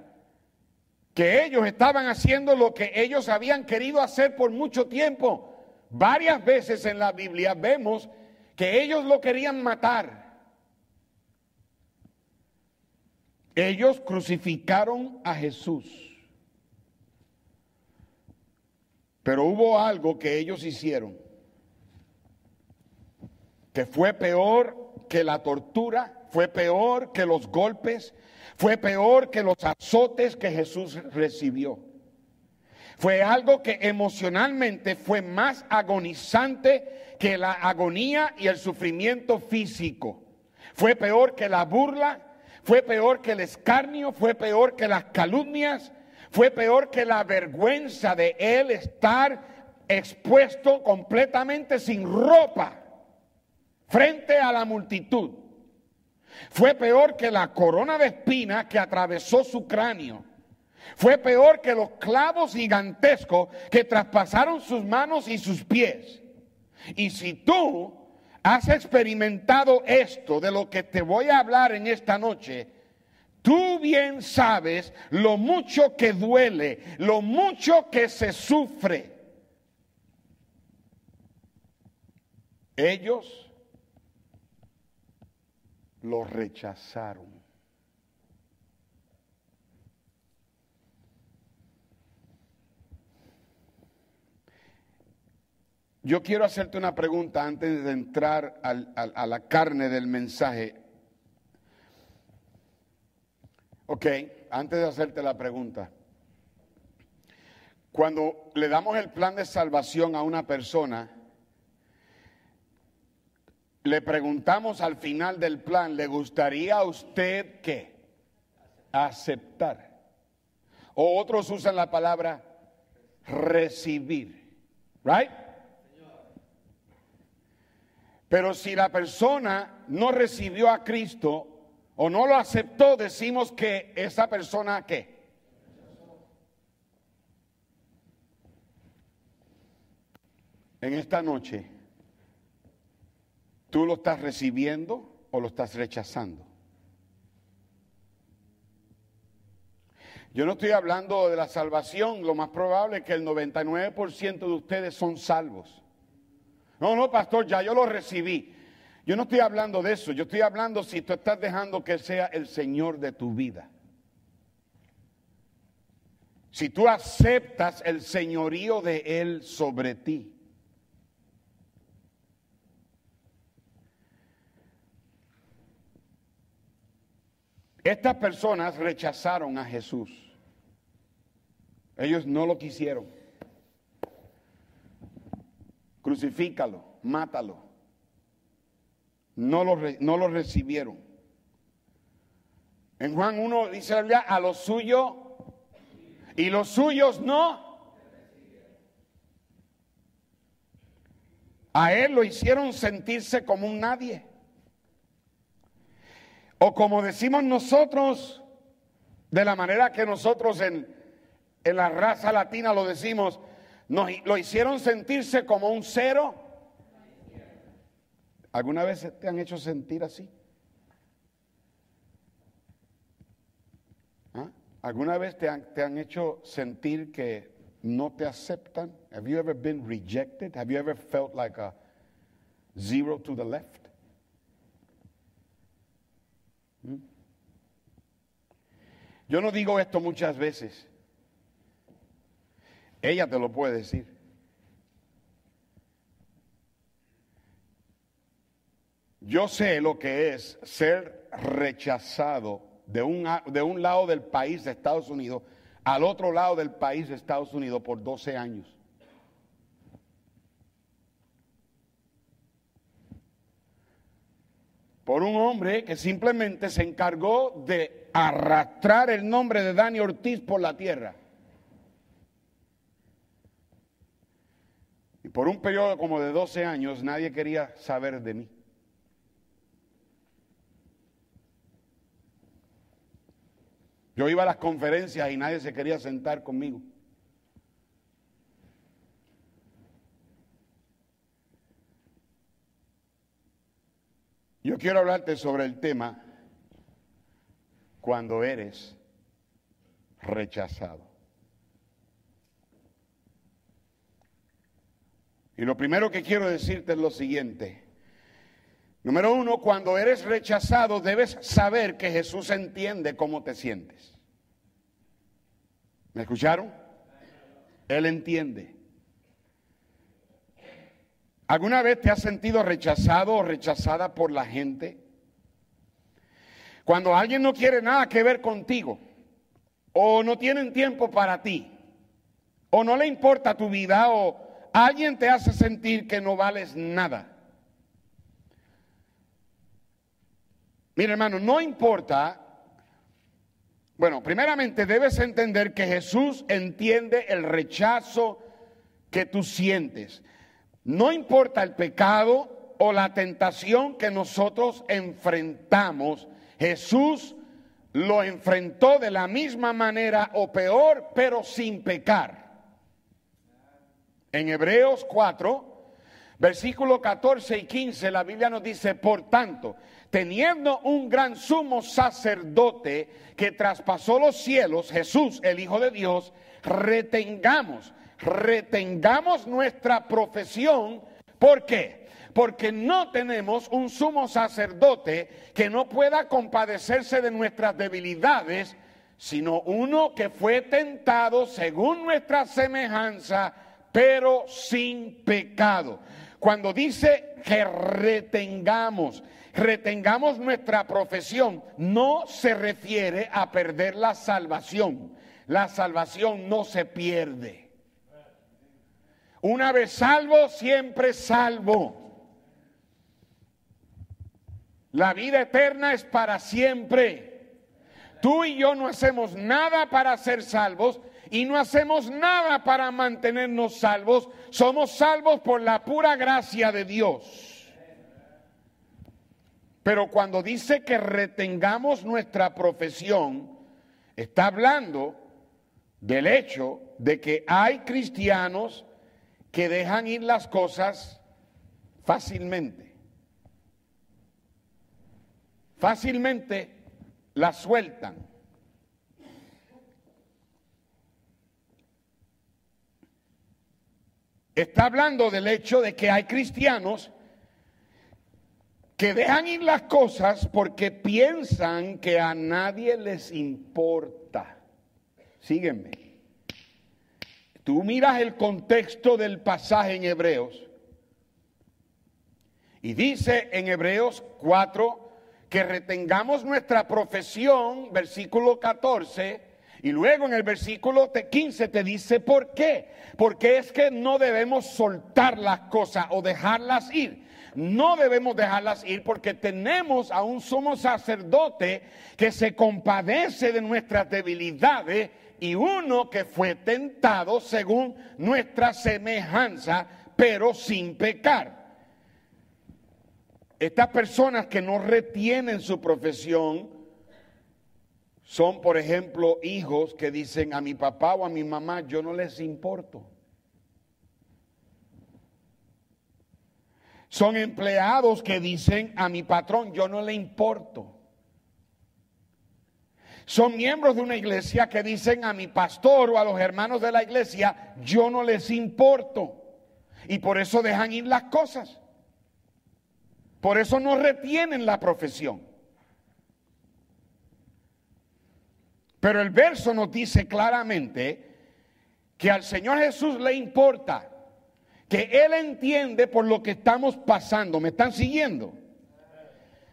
que ellos estaban haciendo lo que ellos habían querido hacer por mucho tiempo. Varias veces en la Biblia vemos que ellos lo querían matar. Ellos crucificaron a Jesús. Pero hubo algo que ellos hicieron que fue peor que la tortura, fue peor que los golpes, fue peor que los azotes que Jesús recibió. Fue algo que emocionalmente fue más agonizante que la agonía y el sufrimiento físico. Fue peor que la burla, fue peor que el escarnio, fue peor que las calumnias, fue peor que la vergüenza de él estar expuesto completamente sin ropa frente a la multitud. Fue peor que la corona de espinas que atravesó su cráneo. Fue peor que los clavos gigantescos que traspasaron sus manos y sus pies. Y si tú has experimentado esto de lo que te voy a hablar en esta noche, Tú bien sabes lo mucho que duele, lo mucho que se sufre. Ellos lo rechazaron. Yo quiero hacerte una pregunta antes de entrar al, a la carne del mensaje. Ok, antes de hacerte la pregunta, cuando le damos el plan de salvación a una persona, le preguntamos al final del plan, ¿le gustaría a usted qué? Aceptar. O otros usan la palabra recibir. ¿Right? Pero si la persona no recibió a Cristo o no lo aceptó, decimos que esa persona qué? En esta noche ¿Tú lo estás recibiendo o lo estás rechazando? Yo no estoy hablando de la salvación, lo más probable es que el 99% de ustedes son salvos. No, no, pastor, ya yo lo recibí. Yo no estoy hablando de eso, yo estoy hablando si tú estás dejando que sea el Señor de tu vida. Si tú aceptas el señorío de Él sobre ti. Estas personas rechazaron a Jesús. Ellos no lo quisieron. Crucifícalo, mátalo. No lo, no lo recibieron. En Juan 1 dice la a los suyos y los suyos no. A él lo hicieron sentirse como un nadie. O como decimos nosotros, de la manera que nosotros en, en la raza latina lo decimos, nos, lo hicieron sentirse como un cero. ¿Alguna vez te han hecho sentir así? ¿Ah? ¿Alguna vez te han, te han hecho sentir que no te aceptan? Have you ever been rejected? Have you ever felt like a zero to the left? Yo no digo esto muchas veces. Ella te lo puede decir. Yo sé lo que es ser rechazado de un, de un lado del país de Estados Unidos al otro lado del país de Estados Unidos por 12 años. Por un hombre que simplemente se encargó de arrastrar el nombre de Dani Ortiz por la tierra. Por un periodo como de 12 años nadie quería saber de mí. Yo iba a las conferencias y nadie se quería sentar conmigo. Yo quiero hablarte sobre el tema cuando eres rechazado. Y lo primero que quiero decirte es lo siguiente. Número uno, cuando eres rechazado debes saber que Jesús entiende cómo te sientes. ¿Me escucharon? Él entiende. ¿Alguna vez te has sentido rechazado o rechazada por la gente? Cuando alguien no quiere nada que ver contigo, o no tienen tiempo para ti, o no le importa tu vida, o alguien te hace sentir que no vales nada. Mira hermano, no importa, bueno, primeramente debes entender que Jesús entiende el rechazo que tú sientes. No importa el pecado o la tentación que nosotros enfrentamos, Jesús lo enfrentó de la misma manera o peor, pero sin pecar. En Hebreos 4, versículo 14 y 15, la Biblia nos dice, por tanto, teniendo un gran sumo sacerdote que traspasó los cielos, Jesús, el Hijo de Dios, retengamos, retengamos nuestra profesión. ¿Por qué? porque no tenemos un sumo sacerdote que no pueda compadecerse de nuestras debilidades, sino uno que fue tentado según nuestra semejanza, pero sin pecado. Cuando dice que retengamos, retengamos nuestra profesión no se refiere a perder la salvación. La salvación no se pierde. Una vez salvo, siempre salvo. La vida eterna es para siempre. Tú y yo no hacemos nada para ser salvos y no hacemos nada para mantenernos salvos. Somos salvos por la pura gracia de Dios. Pero cuando dice que retengamos nuestra profesión, está hablando del hecho de que hay cristianos que dejan ir las cosas fácilmente. Fácilmente las sueltan. Está hablando del hecho de que hay cristianos que dejan ir las cosas porque piensan que a nadie les importa. Sígueme. Tú miras el contexto del pasaje en Hebreos y dice en Hebreos 4 que retengamos nuestra profesión, versículo 14, y luego en el versículo 15 te dice por qué. Porque es que no debemos soltar las cosas o dejarlas ir no debemos dejarlas ir porque tenemos a un sacerdote que se compadece de nuestras debilidades y uno que fue tentado según nuestra semejanza, pero sin pecar. Estas personas que no retienen su profesión son, por ejemplo, hijos que dicen a mi papá o a mi mamá, yo no les importo. Son empleados que dicen a mi patrón, yo no le importo. Son miembros de una iglesia que dicen a mi pastor o a los hermanos de la iglesia, yo no les importo. Y por eso dejan ir las cosas. Por eso no retienen la profesión. Pero el verso nos dice claramente que al Señor Jesús le importa que Él entiende por lo que estamos pasando. ¿Me están siguiendo?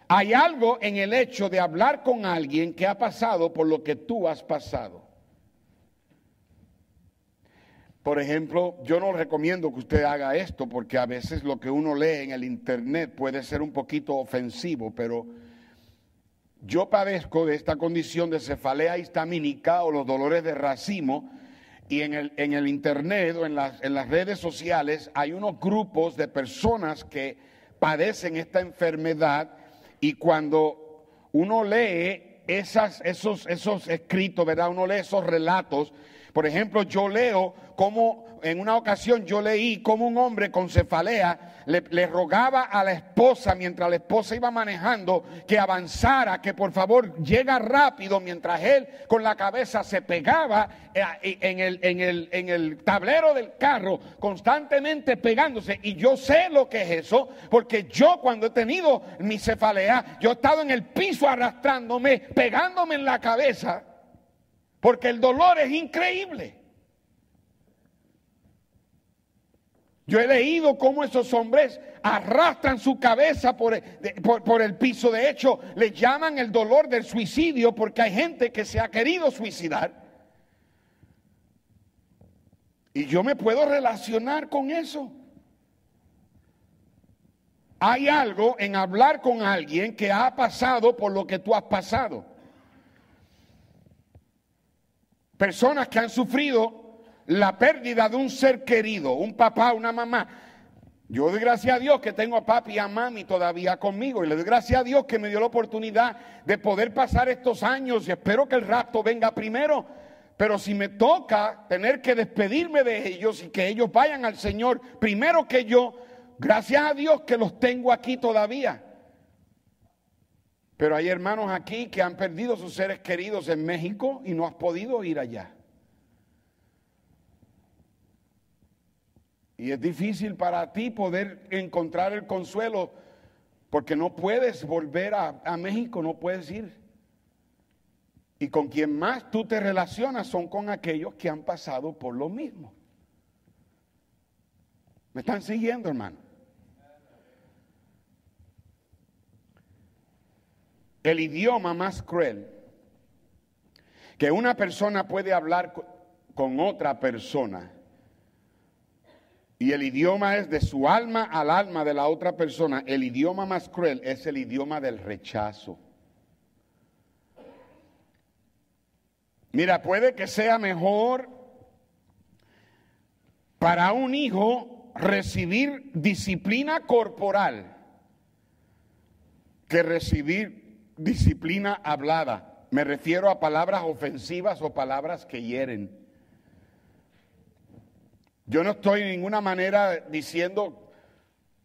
Hay algo en el hecho de hablar con alguien que ha pasado por lo que tú has pasado. Por ejemplo, yo no recomiendo que usted haga esto porque a veces lo que uno lee en el Internet puede ser un poquito ofensivo, pero yo padezco de esta condición de cefalea histamínica o los dolores de racimo y en el, en el internet o en las, en las redes sociales hay unos grupos de personas que padecen esta enfermedad y cuando uno lee esas, esos, esos escritos, ¿verdad? Uno lee esos relatos. Por ejemplo, yo leo cómo en una ocasión yo leí cómo un hombre con cefalea le, rogaba a la esposa mientras la esposa iba manejando que avanzara, que por favor llega rápido mientras él con la cabeza se pegaba eh, en el, en el, en el tablero del carro, constantemente pegándose. Y yo sé lo que es eso, porque yo cuando he tenido mi cefalea, yo he estado en el piso arrastrándome, pegándome en la cabeza, porque el dolor es increíble. Yo he leído cómo esos hombres arrastran su cabeza por el, piso. De hecho, le llaman el dolor del suicidio porque hay gente que se ha querido suicidar. Y yo me puedo relacionar con eso. Hay algo en hablar con alguien que ha pasado por lo que tú has pasado. Personas que han sufrido la pérdida de un ser querido, un papá, una mamá. Yo doy gracias a Dios que tengo a papi y a mami todavía conmigo y le doy gracias a Dios que me dio la oportunidad de poder pasar estos años y espero que el rapto venga primero. Pero si me toca tener que despedirme de ellos y que ellos vayan al Señor primero que yo, gracias a Dios que los tengo aquí todavía. Pero hay hermanos aquí que han perdido sus seres queridos en México y no has podido ir allá. Y es difícil para ti poder encontrar el consuelo porque no puedes volver a, México, no puedes ir. Y con quien más tú te relacionas son con aquellos que han pasado por lo mismo. ¿Me están siguiendo, hermano? El idioma más cruel que una persona puede hablar con otra persona. Y el idioma es de su alma al alma de la otra persona. El idioma más cruel es el idioma del rechazo. Mira, puede que sea mejor para un hijo recibir disciplina corporal que recibir disciplina hablada. Me refiero a palabras ofensivas o palabras que hieren. Yo no estoy de ninguna manera diciendo,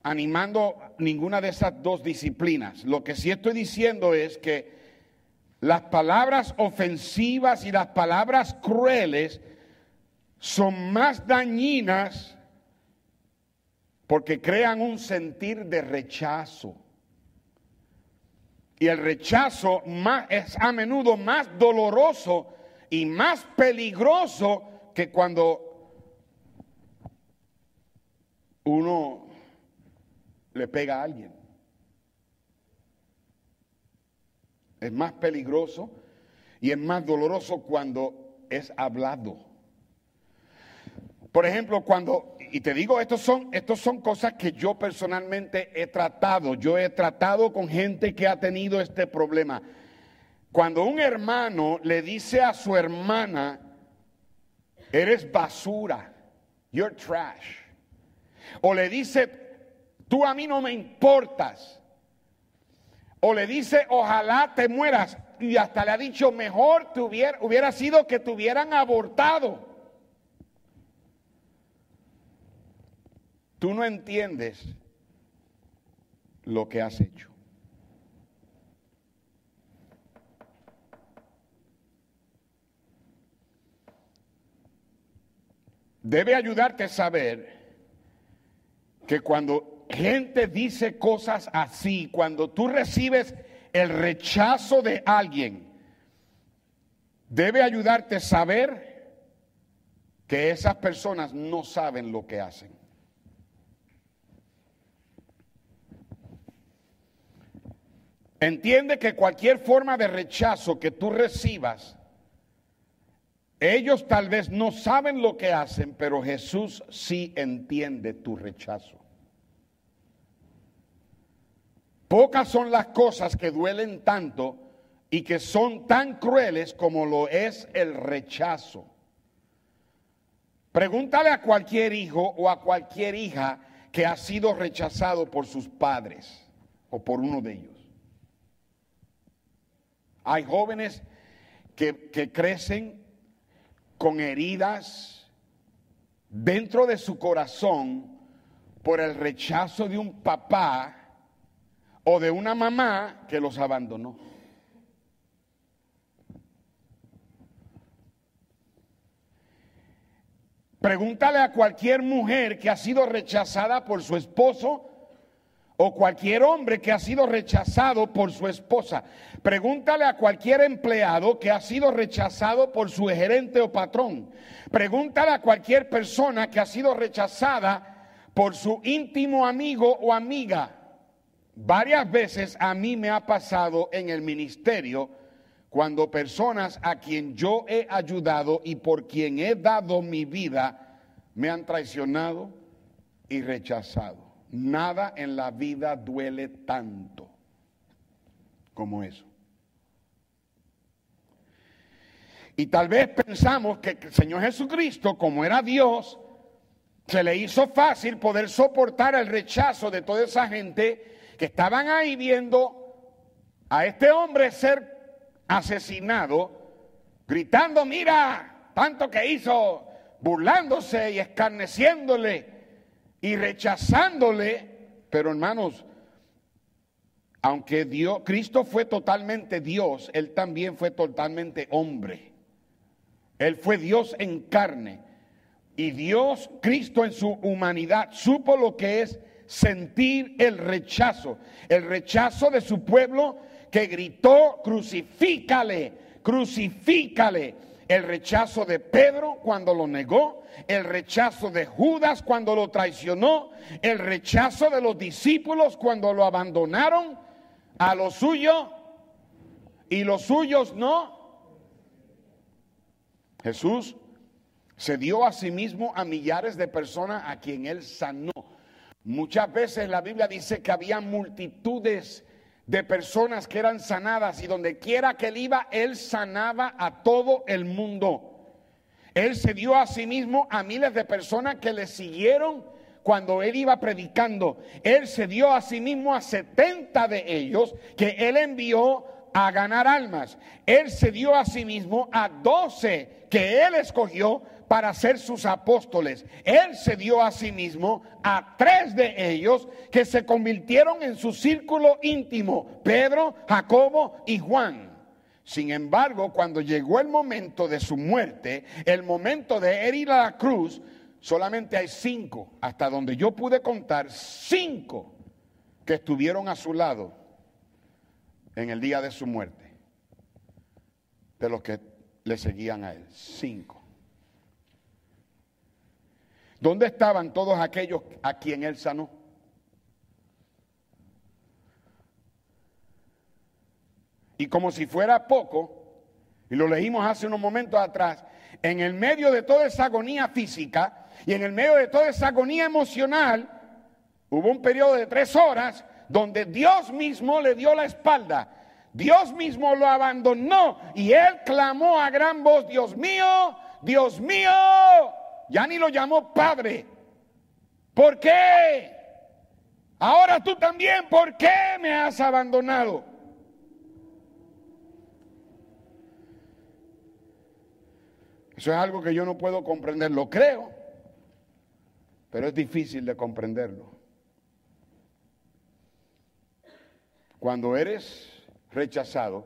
animando ninguna de esas dos disciplinas. Lo que sí estoy diciendo es que las palabras ofensivas y las palabras crueles son más dañinas porque crean un sentir de rechazo. Y el rechazo es a menudo más doloroso y más peligroso que cuando uno le pega a alguien. Es más peligroso y es más doloroso cuando es hablado. Por ejemplo, cuando, y te digo, estos son, estos son cosas que yo personalmente he tratado. Yo he tratado con gente que ha tenido este problema. Cuando un hermano le dice a su hermana, eres basura, you're trash o le dice, tú a mí no me importas. O le dice, ojalá te mueras. Y hasta le ha dicho, mejor hubiera, hubiera sido que te hubieran abortado. Tú no entiendes lo que has hecho. Debe ayudarte a saber que cuando gente dice cosas así, cuando tú recibes el rechazo de alguien, debe ayudarte a saber que esas personas no saben lo que hacen. Entiende que cualquier forma de rechazo que tú recibas, ellos tal vez no saben lo que hacen, pero Jesús sí entiende tu rechazo. Pocas son las cosas que duelen tanto y que son tan crueles como lo es el rechazo. Pregúntale a cualquier hijo o a cualquier hija que ha sido rechazado por sus padres o por uno de ellos. Hay jóvenes que, crecen con heridas dentro de su corazón por el rechazo de un papá o de una mamá que los abandonó. Pregúntale a cualquier mujer que ha sido rechazada por su esposo o cualquier hombre que ha sido rechazado por su esposa. Pregúntale a cualquier empleado que ha sido rechazado por su gerente o patrón. Pregúntale a cualquier persona que ha sido rechazada por su íntimo amigo o amiga. Varias veces a mí me ha pasado en el ministerio cuando personas a quien yo he ayudado y por quien he dado mi vida me han traicionado y rechazado. Nada en la vida duele tanto como eso. Y tal vez pensamos que el Señor Jesucristo, como era Dios, se le hizo fácil poder soportar el rechazo de toda esa gente que estaban ahí viendo a este hombre ser asesinado, gritando, mira, tanto que hizo, burlándose y escarneciéndole y rechazándole, pero hermanos, aunque Dios, Cristo fue totalmente Dios, Él también fue totalmente hombre. Él fue Dios en carne. Y Dios, Cristo en su humanidad, supo lo que es sentir el rechazo, el rechazo de su pueblo que gritó, crucifícale, crucifícale. El rechazo de Pedro cuando lo negó, el rechazo de Judas cuando lo traicionó, el rechazo de los discípulos cuando lo abandonaron a lo suyo y los suyos no. Jesús se dio a sí mismo a millares de personas a quien él sanó. Muchas veces la Biblia dice que había multitudes de personas que eran sanadas y donde quiera que él iba, él sanaba a todo el mundo. Él se dio a sí mismo a miles de personas que le siguieron cuando él iba predicando. Él se dio a sí mismo a 70 de ellos que él envió a ganar almas. Él se dio a sí mismo a 12 que él escogió para ser sus apóstoles. Él se dio a sí mismo a tres de ellos que se convirtieron en su círculo íntimo, Pedro, Jacobo y Juan. Sin embargo, cuando llegó el momento de su muerte, el momento de ir a la cruz, solamente hay cinco, hasta donde yo pude contar, cinco que estuvieron a su lado en el día de su muerte, de los que le seguían a él. Cinco. ¿Dónde estaban todos aquellos a quien él sanó? Y como si fuera poco, y lo leímos hace unos momentos atrás, en el medio de toda esa agonía física y en el medio de toda esa agonía emocional, hubo un periodo de tres horas donde Dios mismo le dio la espalda. Dios mismo lo abandonó y él clamó a gran voz, Dios mío, Dios mío, ya ni lo llamó Padre. ¿Por qué? Ahora tú también, ¿por qué me has abandonado? Eso es algo que yo no puedo comprender, lo creo, pero es difícil de comprenderlo. Cuando eres rechazado,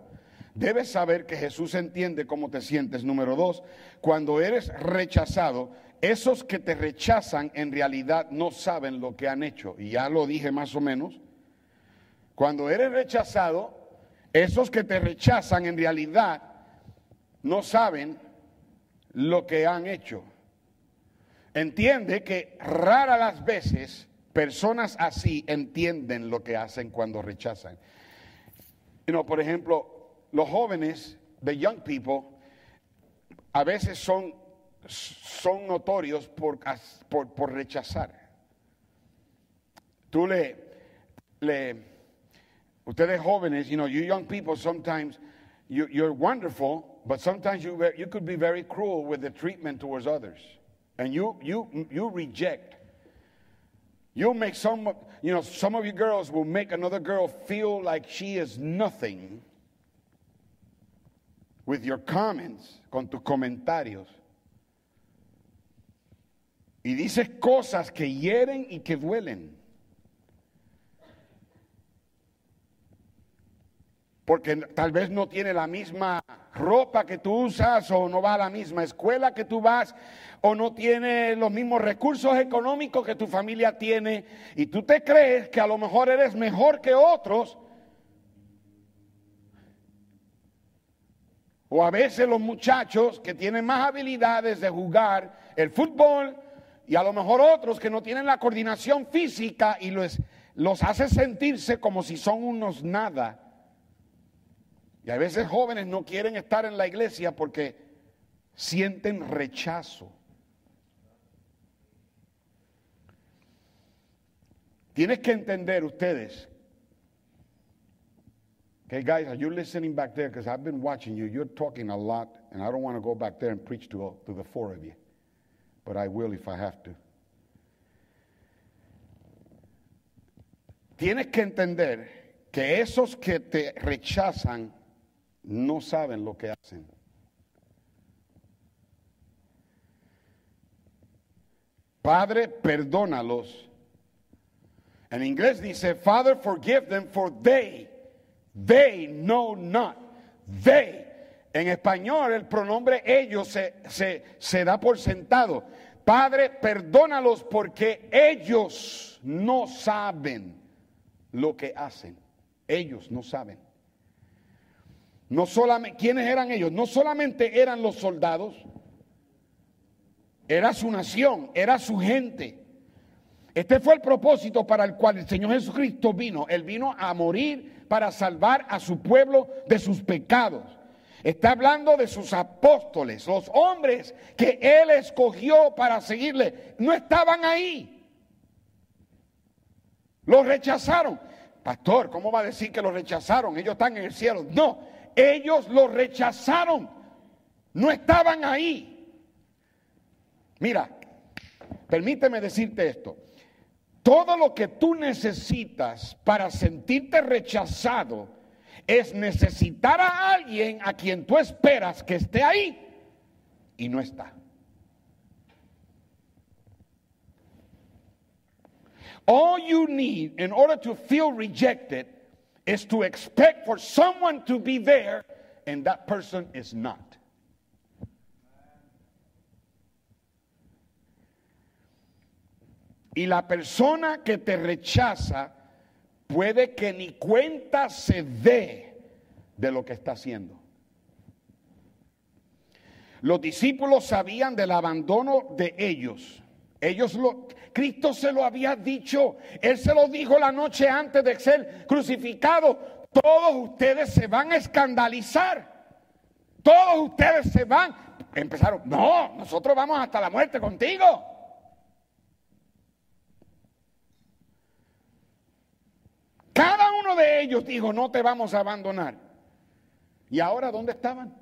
debes saber que Jesús entiende cómo te sientes. Número dos, cuando eres rechazado, esos que te rechazan en realidad no saben lo que han hecho. Y ya lo dije más o menos. Cuando eres rechazado, esos que te rechazan en realidad no saben lo que han hecho. Entiende que rara las veces personas así entienden lo que hacen cuando rechazan. You por ejemplo, los jóvenes, the young people, a veces son son notorios por, por, por rechazar. Tú le, le, ustedes jóvenes, you know, you young people, sometimes you, you're wonderful, but sometimes you, you could be very cruel with the treatment towards others. And you, you, you reject. You'll make some, you know, some of you girls will make another girl feel like she is nothing with your comments, con tus comentarios. Y dices cosas que hieren y que duelen. Porque tal vez no tiene la misma ropa que tú usas o no va a la misma escuela que tú vas o no tiene los mismos recursos económicos que tu familia tiene y tú te crees que a lo mejor eres mejor que otros. O a veces los muchachos que tienen más habilidades de jugar el fútbol, y a lo mejor otros que no tienen la coordinación física y los, los hace sentirse como si son unos nada. Y a veces jóvenes no quieren estar en la iglesia porque sienten rechazo. Tienes que entender ustedes. Okay, guys, are you listening back there? Because I've been watching you. You're talking a lot, and I don't want to go back there and preach to, to the four of you but I will if I have to. Tienes que entender que esos que te rechazan no saben lo que hacen. Padre, perdónalos. En inglés dice, Father, forgive them for they, they know not. They en español el pronombre ellos se, da por sentado. Padre, perdónalos porque ellos no saben lo que hacen. Ellos no saben. No solamente, ¿quiénes eran ellos? No solamente eran los soldados, era su nación, era su gente. Este fue el propósito para el cual el Señor Jesucristo vino. Él vino a morir para salvar a su pueblo de sus pecados. Está hablando de sus apóstoles, los hombres que Él escogió para seguirle. No estaban ahí. Los rechazaron. Pastor, ¿cómo va a decir que los rechazaron? Ellos están en el cielo. No, ellos los rechazaron. No estaban ahí. Mira, permíteme decirte esto. Todo lo que tú necesitas para sentirte rechazado es necesitar a alguien a quien tú esperas que esté ahí y no está. All you need in order to feel rejected is to expect for someone to be there and that person is not. Y la persona que te rechaza puede que ni cuenta se dé de lo que está haciendo. Los discípulos sabían del abandono de ellos. Ellos lo Cristo se lo había dicho. Él se lo dijo la noche antes de ser crucificado. Todos ustedes se van a escandalizar. Todos ustedes se van. Empezaron, no, nosotros vamos hasta la muerte contigo. Cada uno de ellos dijo, no te vamos a abandonar. ¿Y ahora dónde estaban?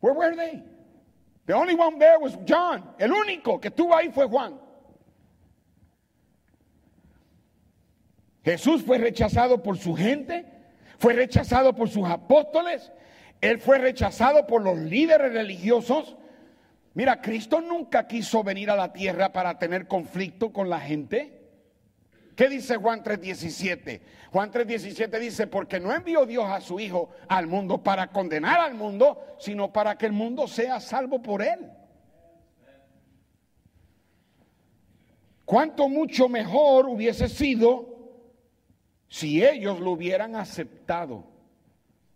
Where were they? The only one there was John. El único que estuvo ahí fue Juan. Jesús fue rechazado por su gente, fue rechazado por sus apóstoles, él fue rechazado por los líderes religiosos. Mira, Cristo nunca quiso venir a la tierra para tener conflicto con la gente. ¿Qué dice Juan 3:17? Juan 3:17 dice, porque no envió Dios a su Hijo al mundo para condenar al mundo, sino para que el mundo sea salvo por él. Cuánto mucho mejor hubiese sido si ellos lo hubieran aceptado.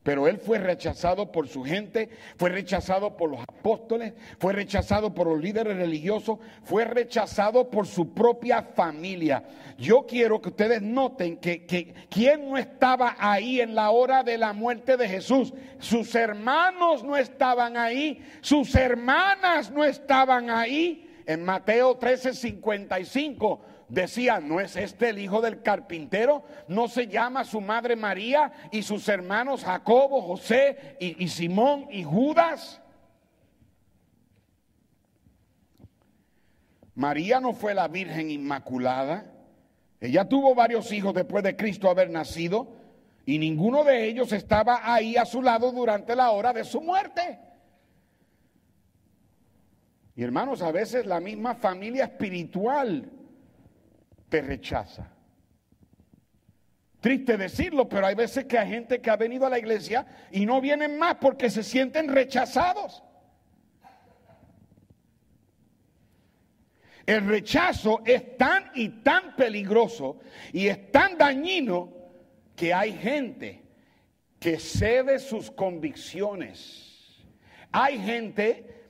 Pero él fue rechazado por su gente, fue rechazado por los apóstoles, fue rechazado por los líderes religiosos, fue rechazado por su propia familia. Yo quiero que ustedes noten que, que quién no estaba ahí en la hora de la muerte de Jesús. Sus hermanos no estaban ahí, sus hermanas no estaban ahí. En Mateo 13:55 decía, ¿no es este el hijo del carpintero? ¿No se llama su madre María y sus hermanos Jacobo, José y, Simón y Judas? María no fue la Virgen Inmaculada. Ella tuvo varios hijos después de Cristo haber nacido y ninguno de ellos estaba ahí a su lado durante la hora de su muerte. Y hermanos, a veces la misma familia espiritual te rechaza. Triste decirlo, pero hay veces que hay gente que ha venido a la iglesia y no vienen más porque se sienten rechazados. El rechazo es tan y tan peligroso y es tan dañino que hay gente que cede sus convicciones. Hay gente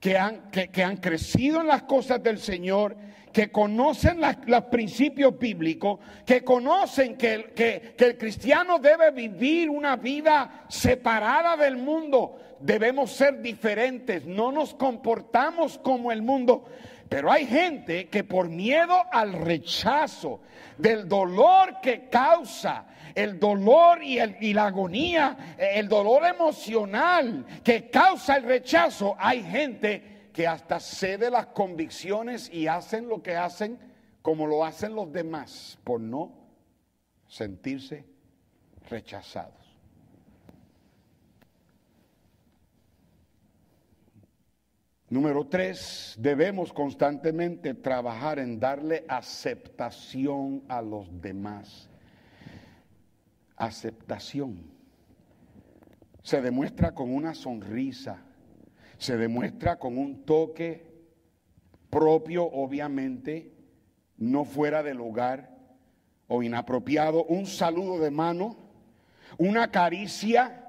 que han, que han crecido en las cosas del Señor que conocen los principios bíblicos, que conocen que, que, el cristiano debe vivir una vida separada del mundo. Debemos ser diferentes, no nos comportamos como el mundo. Pero hay gente que por miedo al rechazo, del dolor que causa, el dolor y, el, y, la agonía, el dolor emocional que causa el rechazo, hay gente que hasta cede las convicciones y hacen lo que hacen como lo hacen los demás por no sentirse rechazados. Número tres, debemos constantemente trabajar en darle aceptación a los demás. Aceptación. Se demuestra con una sonrisa, se demuestra con un toque propio, obviamente, no fuera del lugar o inapropiado, un saludo de mano, una caricia.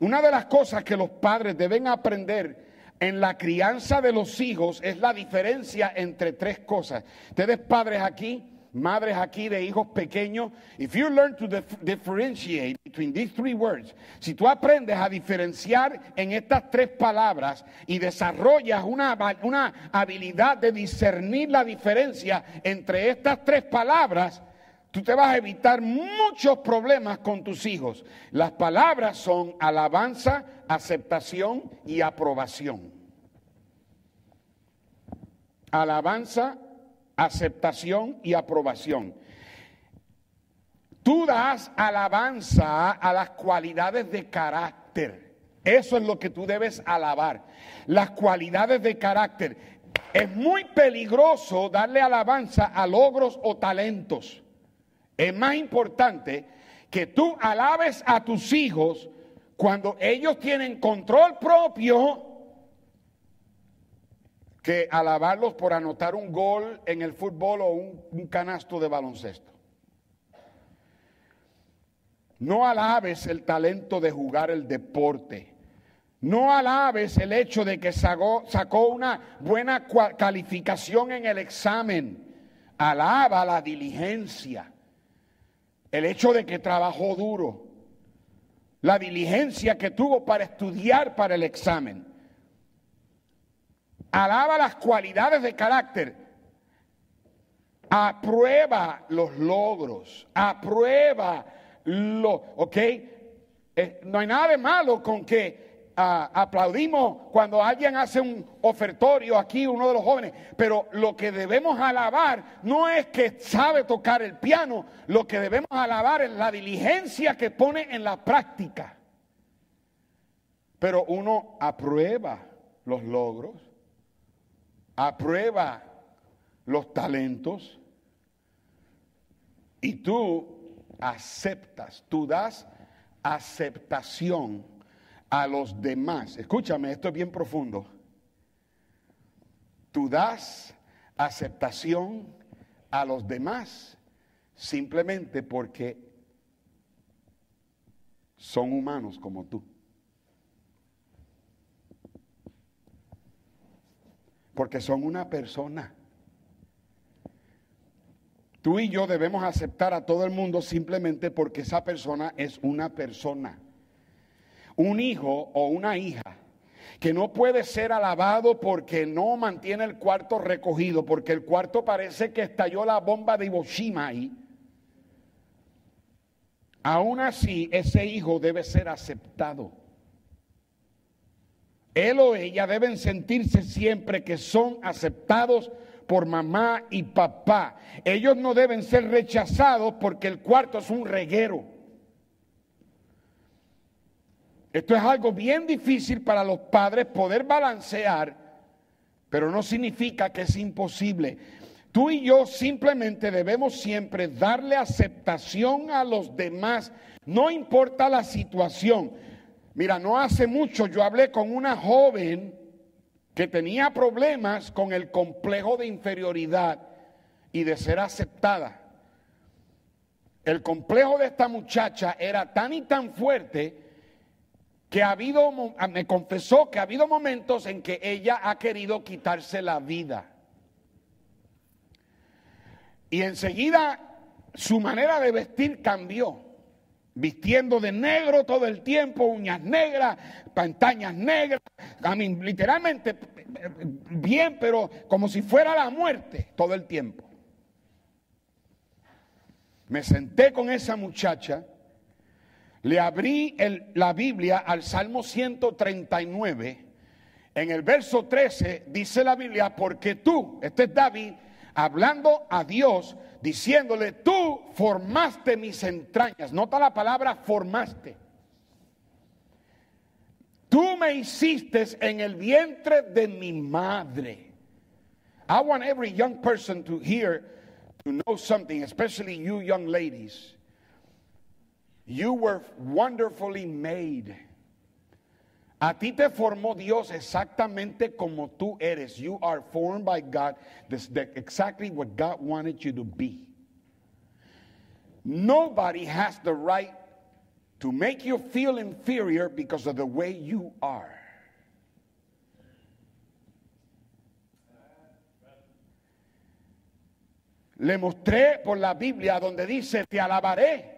Una de las cosas que los padres deben aprender en la crianza de los hijos es la diferencia entre tres cosas. Ustedes padres aquí, madres aquí de hijos pequeños, if you learn to dif- differentiate between these three words, si tú aprendes a diferenciar en estas tres palabras y desarrollas una, una habilidad de discernir la diferencia entre estas tres palabras, tú te vas a evitar muchos problemas con tus hijos. Las palabras son alabanza, aceptación y aprobación. Alabanza, aceptación y aprobación. Tú das alabanza a las cualidades de carácter. Eso es lo que tú debes alabar. Las cualidades de carácter. Es muy peligroso darle alabanza a logros o talentos. Es más importante que tú alabes a tus hijos cuando ellos tienen control propio que alabarlos por anotar un gol en el fútbol o un, canasto de baloncesto. No alabes el talento de jugar el deporte. No alabes el hecho de que sacó, una buena calificación en el examen. Alaba la diligencia. El hecho de que trabajó duro. La diligencia que tuvo para estudiar para el examen. Alaba las cualidades de carácter. Aprueba los logros. Aprueba lo, ¿ok? Eh, no hay nada de malo con que ah, aplaudimos cuando alguien hace un ofertorio aquí, uno de los jóvenes, pero lo que debemos alabar no es que sabe tocar el piano, lo que debemos alabar es la diligencia que pone en la práctica. Pero uno aprueba los logros, aprueba los talentos y tú aceptas, tú das aceptación a los demás. Escúchame, esto es bien profundo. Tú das aceptación a los demás simplemente porque son humanos como tú. Porque son una persona. Tú y yo debemos aceptar a todo el mundo simplemente porque esa persona es una persona. Un hijo o una hija que no puede ser alabado porque no mantiene el cuarto recogido, porque el cuarto parece que estalló la bomba de Hiroshima ahí. Aún así, ese hijo debe ser aceptado. Él o ella deben sentirse siempre que son aceptados por mamá y papá. Ellos no deben ser rechazados porque el cuarto es un reguero. Esto es algo bien difícil para los padres poder balancear, pero no significa que es imposible. Tú y yo simplemente debemos siempre darle aceptación a los demás, no importa la situación. Mira, no hace mucho yo hablé con una joven que tenía problemas con el complejo de inferioridad y de ser aceptada. El complejo de esta muchacha era tan y tan fuerte que ha habido, ah, me confesó que ha habido momentos en que ella ha querido quitarse la vida. Y enseguida su manera de vestir cambió. Vistiendo de negro todo el tiempo, uñas negras, pantañas negras, a mí, literalmente bien, pero como si fuera la muerte todo el tiempo. Me senté con esa muchacha, le abrí la Biblia al Salmo 139. En el verso 13 dice la Biblia, porque tú, este es David, hablando a Dios, diciéndole, tú formaste mis entrañas. Nota la palabra formaste. Tú me hiciste en el vientre de mi madre. I want every young person to hear, to know something, especially you young ladies. You were wonderfully made. A ti te formó Dios exactamente como tú eres. You are formed by God, this, exactly what God wanted you to be. Nobody has the right to make you feel inferior because of the way you are. Le mostré por la Biblia donde dice, te alabaré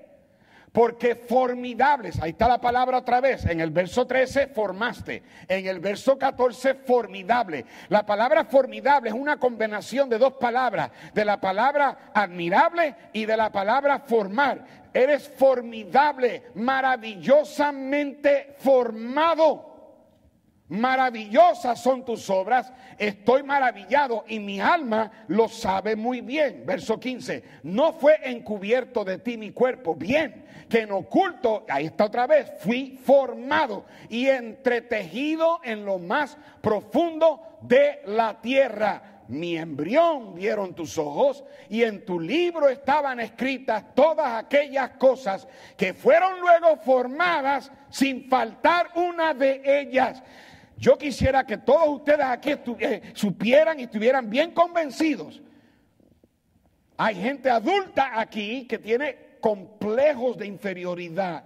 Porque formidables, ahí está la palabra otra vez, en el verso 13 formaste, en el verso 14 formidable. La palabra formidable es una combinación de dos palabras, de la palabra admirable y de la palabra formar. Eres formidable, maravillosamente formado. Maravillosas son tus obras, estoy maravillado y mi alma lo sabe muy bien. Verso 15, no fue encubierto de ti mi cuerpo, bien, que en oculto, ahí está otra vez, fui formado y entretejido en lo más profundo de la tierra. Mi embrión vieron tus ojos y en tu libro estaban escritas todas aquellas cosas que fueron luego formadas sin faltar una de ellas. Yo quisiera que todos ustedes aquí eh, supieran y estuvieran bien convencidos. Hay gente adulta aquí que tiene complejos de inferioridad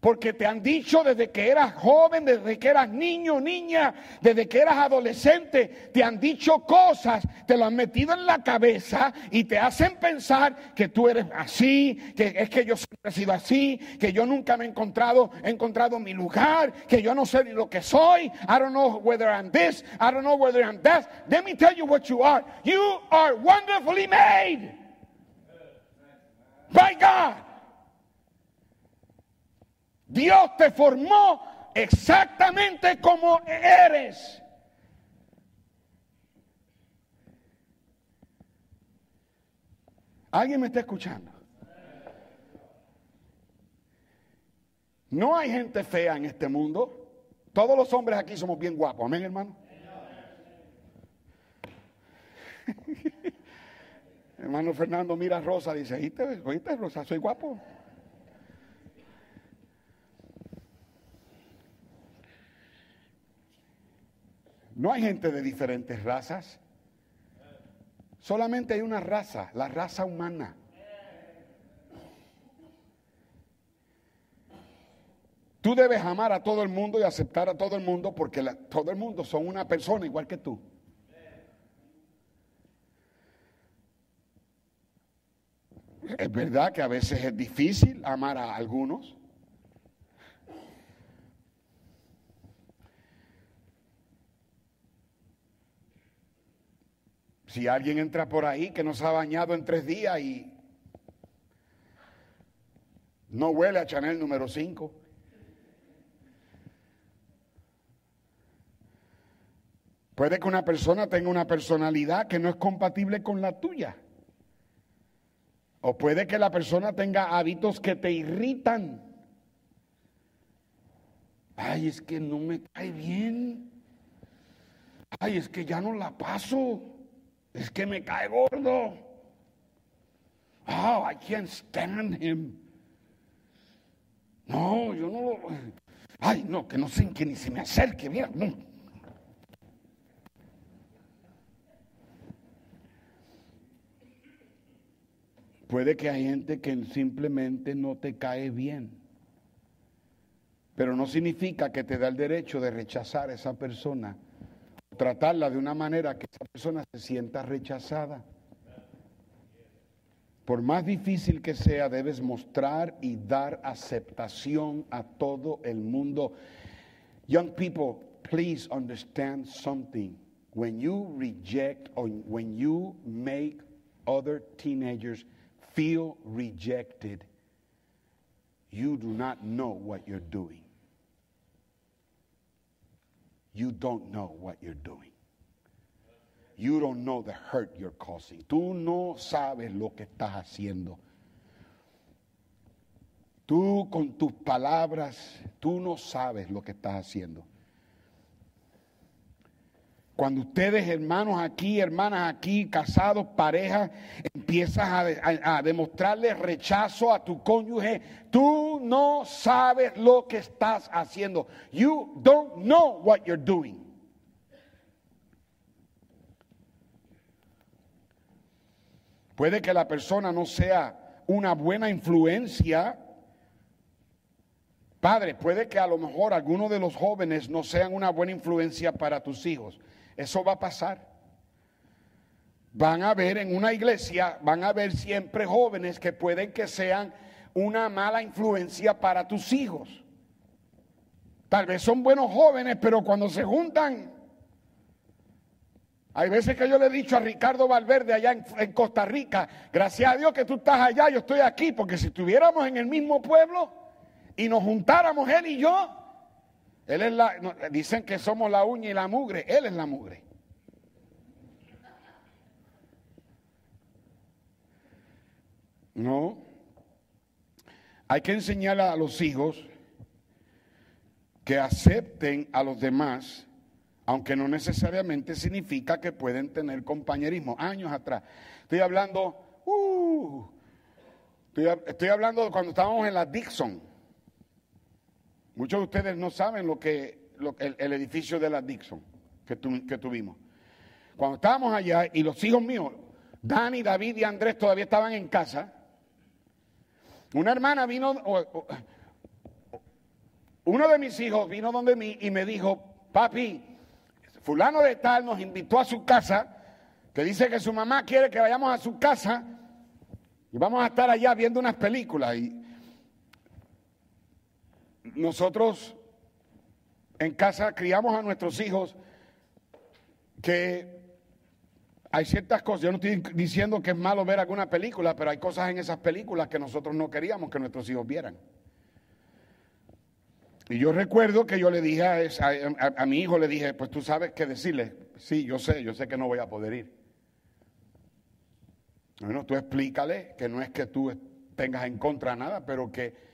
Porque te han dicho desde que eras joven, desde que eras niño, niña, desde que eras adolescente, te han dicho cosas, te lo han metido en la cabeza y te hacen pensar que tú eres así, que es que yo siempre he sido así, que yo nunca me he encontrado, he encontrado mi lugar, que yo no sé ni lo que soy. I don't know whether I'm this, I don't know whether I'm that. Let me tell you what you are. You are wonderfully made by God. Dios te formó exactamente como eres. ¿Alguien me está escuchando? No hay gente fea en este mundo. Todos los hombres aquí somos bien guapos. Amén, hermano. hermano Fernando mira a Rosa, dice, ¿oíste, ¿oíste Rosa? Soy guapo. No hay gente de diferentes razas. Solamente hay una raza, la raza humana. Tú debes amar a todo el mundo y aceptar a todo el mundo porque todo el mundo son una persona igual que tú. Es verdad que a veces es difícil amar a algunos. Si alguien entra por ahí que no se ha bañado en tres días y no huele a Chanel número 5. Puede que una persona tenga una personalidad que no es compatible con la tuya. O puede que la persona tenga hábitos que te irritan. Ay, es que no me cae bien. Ay, es que ya no la paso. Es que me cae gordo. Oh, I can't stand him. No, yo no lo. Ay, no, que no sé que ni se me acerque, mira. Puede que hay gente que simplemente no te cae bien. Pero no significa que te da el derecho de rechazar a esa persona tratarla de una manera que esa persona se sienta rechazada. Por más difícil que sea, debes mostrar y dar aceptación a todo el mundo. Young people, please understand something. When you reject or when you make other teenagers feel rejected, you do not know what you're doing you don't know what you're doing. You don't know the hurt you're causing. Tú no sabes lo que estás haciendo. Tú con tus palabras, tú no sabes lo que estás haciendo. Cuando ustedes, hermanos aquí, hermanas aquí, casados, parejas, empiezas a, demostrarle rechazo a tu cónyuge, tú no sabes lo que estás haciendo. You don't know what you're doing. Puede que la persona no sea una buena influencia. Padre, puede que a lo mejor algunos de los jóvenes no sean una buena influencia para tus hijos. Eso va a pasar. Van a ver en una iglesia, van a ver siempre jóvenes que pueden que sean una mala influencia para tus hijos. Tal vez son buenos jóvenes, pero cuando se juntan, hay veces que yo le he dicho a Ricardo Valverde allá en, Costa Rica, gracias a Dios que tú estás allá, yo estoy aquí, porque si estuviéramos en el mismo pueblo y nos juntáramos él y yo, él es la, dicen que somos la uña y la mugre, él es la mugre. No. Hay que enseñar a los hijos que acepten a los demás, aunque no necesariamente significa que pueden tener compañerismo. Años atrás. Estoy hablando, uh, estoy, hablando de cuando estábamos en la Dixon. Muchos de ustedes no saben lo que, el, edificio de la Dixon que, que tuvimos. Cuando estábamos allá y los hijos míos, Dani, David y Andrés todavía estaban en casa, una hermana vino, uno de mis hijos vino donde mí y me dijo, papi, fulano de tal nos invitó a su casa, que dice que su mamá quiere que vayamos a su casa y vamos a estar allá viendo unas películas. Y nosotros en casa criamos a nuestros hijos que hay ciertas cosas, yo no estoy diciendo que es malo ver alguna película, pero hay cosas en esas películas que nosotros no queríamos que nuestros hijos vieran. Y yo recuerdo que yo le dije a, mi hijo, le dije, pues tú sabes qué decirle. Sí, yo sé, yo sé que no voy a poder ir. Bueno, tú explícale que no es que tú tengas en contra nada, pero que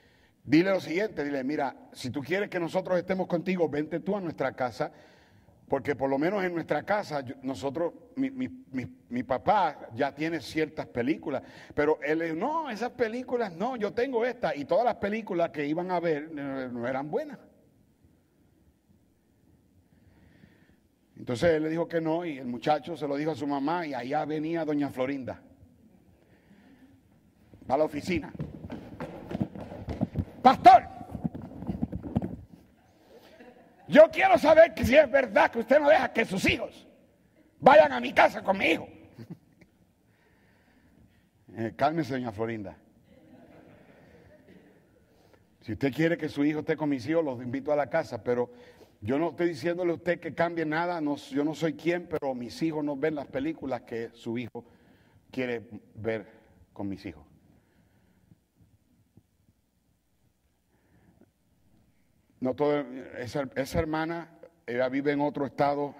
dile lo siguiente, dile, mira, si tú quieres que nosotros estemos contigo, vente tú a nuestra casa porque por lo menos en nuestra casa, nosotros, mi, papá ya tiene ciertas películas, pero él no, esas películas no, yo tengo esta, y todas las películas que iban a ver no eran buenas. Entonces él le dijo que no, y el muchacho se lo dijo a su mamá, y allá venía doña Florinda, a la oficina. Pastor, yo quiero saber que si es verdad que usted no deja que sus hijos vayan a mi casa con mi hijo. Eh, cálmese, doña Florinda. Si usted quiere que su hijo esté con mis hijos, los invito a la casa, pero yo no estoy diciéndole a usted que cambie nada, yo no soy quien, pero mis hijos no ven las películas que su hijo quiere ver con mis hijos. No todo, esa, esa hermana, ella vive en otro estado,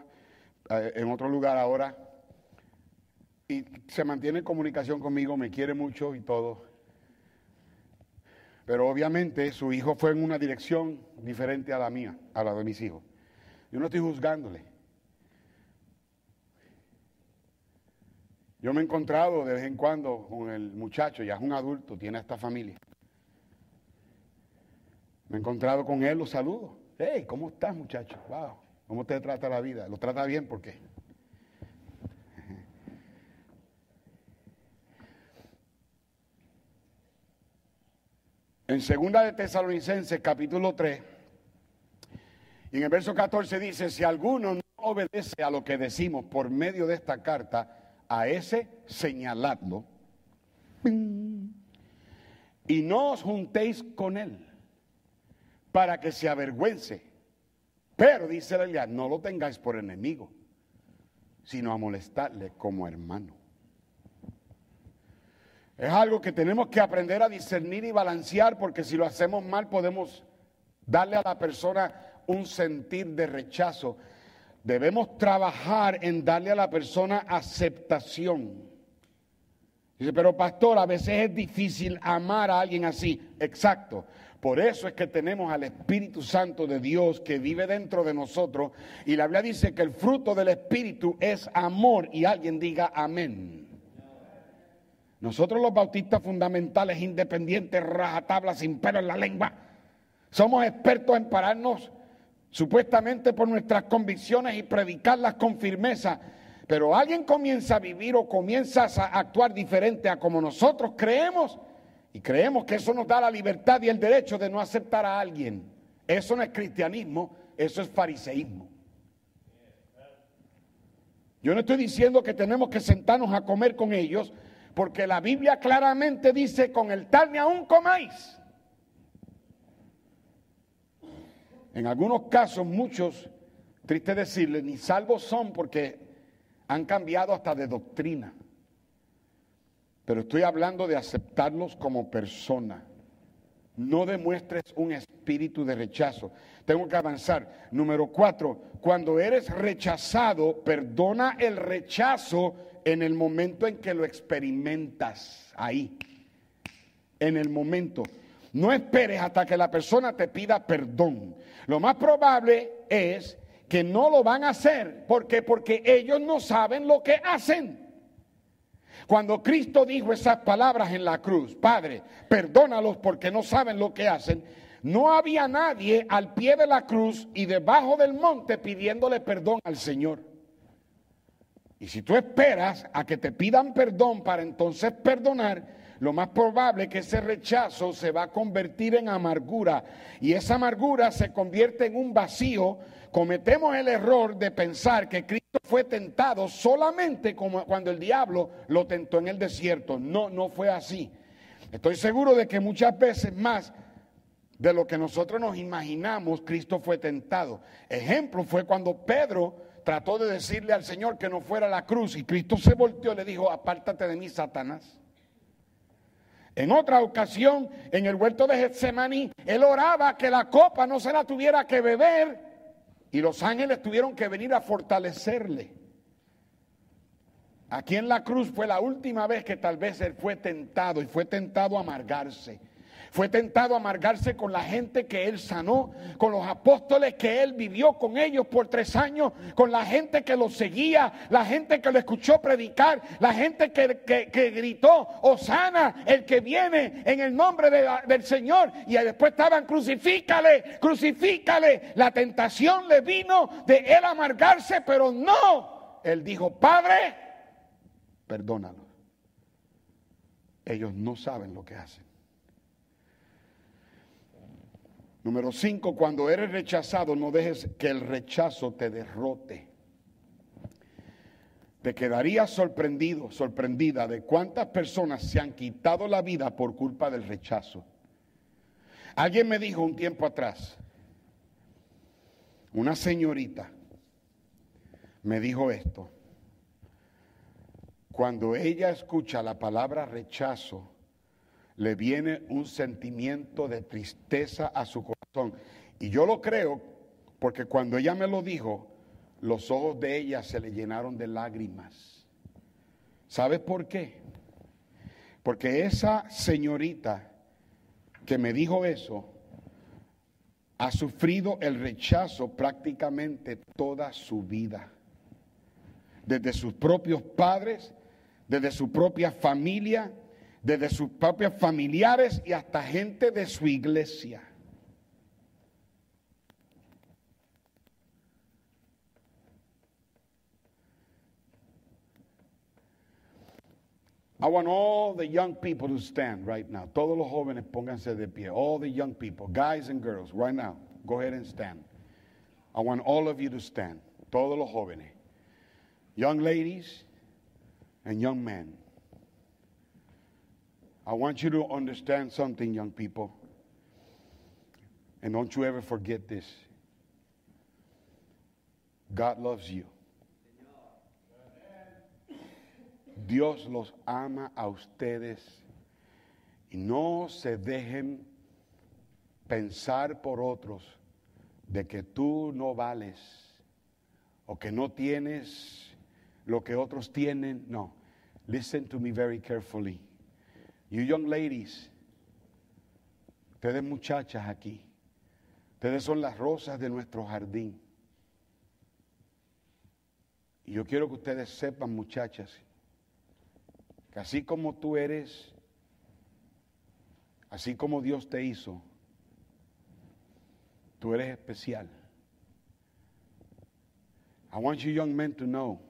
eh, en otro lugar ahora, y se mantiene en comunicación conmigo, me quiere mucho y todo. Pero obviamente su hijo fue en una dirección diferente a la mía, a la de mis hijos. Yo no estoy juzgándole. Yo me he encontrado de vez en cuando con el muchacho, ya es un adulto, tiene esta familia. Me he encontrado con él, lo saludo. Hey, ¿cómo estás, muchacho? Wow, ¿cómo te trata la vida? ¿Lo trata bien? ¿Por qué? En segunda de Tesalonicenses, capítulo 3, y en el verso 14 dice, si alguno no obedece a lo que decimos por medio de esta carta, a ese señaladlo, y no os juntéis con él para que se avergüence. Pero dice la Biblia, no lo tengáis por enemigo, sino a molestarle como hermano. Es algo que tenemos que aprender a discernir y balancear porque si lo hacemos mal podemos darle a la persona un sentir de rechazo. Debemos trabajar en darle a la persona aceptación. Dice, pero pastor, a veces es difícil amar a alguien así. Exacto. Por eso es que tenemos al Espíritu Santo de Dios que vive dentro de nosotros. Y la Biblia dice que el fruto del Espíritu es amor. Y alguien diga amén. Nosotros los bautistas fundamentales, independientes, rajatabla, sin pelo en la lengua, somos expertos en pararnos supuestamente por nuestras convicciones y predicarlas con firmeza. Pero alguien comienza a vivir o comienza a actuar diferente a como nosotros creemos y creemos que eso nos da la libertad y el derecho de no aceptar a alguien. Eso no es cristianismo, eso es fariseísmo. Yo no estoy diciendo que tenemos que sentarnos a comer con ellos, porque la Biblia claramente dice, con el tal ni aún comáis. En algunos casos, muchos, triste decirles, ni salvos son porque han cambiado hasta de doctrina. Pero estoy hablando de aceptarlos como persona. No demuestres un espíritu de rechazo. Tengo que avanzar. Número cuatro, cuando eres rechazado, perdona el rechazo en el momento en que lo experimentas. Ahí. En el momento. No esperes hasta que la persona te pida perdón. Lo más probable es que no lo van a hacer. ¿Por qué? Porque ellos no saben lo que hacen. Cuando Cristo dijo esas palabras en la cruz, Padre, perdónalos porque no saben lo que hacen, no había nadie al pie de la cruz y debajo del monte pidiéndole perdón al Señor. Y si tú esperas a que te pidan perdón para entonces perdonar, lo más probable es que ese rechazo se va a convertir en amargura y esa amargura se convierte en un vacío. Cometemos el error de pensar que Cristo fue tentado solamente como cuando el diablo lo tentó en el desierto. No, no fue así. Estoy seguro de que muchas veces más de lo que nosotros nos imaginamos, Cristo fue tentado. Ejemplo fue cuando Pedro trató de decirle al Señor que no fuera la cruz y Cristo se volteó y le dijo, apártate de mí, Satanás. En otra ocasión, en el huerto de Getsemaní, él oraba que la copa no se la tuviera que beber y los ángeles tuvieron que venir a fortalecerle. Aquí en la cruz fue la última vez que tal vez él fue tentado y fue tentado a amargarse. Fue tentado a amargarse con la gente que él sanó, con los apóstoles que él vivió con ellos por tres años, con la gente que lo seguía, la gente que lo escuchó predicar, la gente que, gritó, Osana, el que viene en el nombre del Señor. Y después estaban, crucifícale, crucifícale. La tentación le vino de él amargarse, pero no. Él dijo, Padre, perdónalo. Ellos no saben lo que hacen. Número cinco, cuando eres rechazado, no dejes que el rechazo te derrote. Te quedarías sorprendido, sorprendida de cuántas personas se han quitado la vida por culpa del rechazo. Alguien me dijo un tiempo atrás, una señorita me dijo esto, cuando ella escucha la palabra rechazo, le viene un sentimiento de tristeza a su corazón. Y yo lo creo porque cuando ella me lo dijo, los ojos de ella se le llenaron de lágrimas. ¿Sabes por qué? Porque esa señorita que me dijo eso ha sufrido el rechazo prácticamente toda su vida. Desde sus propios padres, desde su propia familia, desde sus propios familiares y hasta gente de su iglesia. I want all the young people to stand right now. Todos los jóvenes pónganse de pie. All the young people, guys and girls, right now. Go ahead and stand. I want all of you to stand. Todos los jóvenes. Young ladies and young men. I want you to understand something, young people. And don't you ever forget this. God loves you. Dios los ama a ustedes y no se dejen pensar por otros de que tú no vales o que no tienes lo que otros tienen. No. Listen to me very carefully. You young ladies, ustedes muchachas aquí, ustedes son las rosas de nuestro jardín. Y yo quiero que ustedes sepan, muchachas, así como tú eres, así como Dios te hizo, tú eres especial. I want you young men to know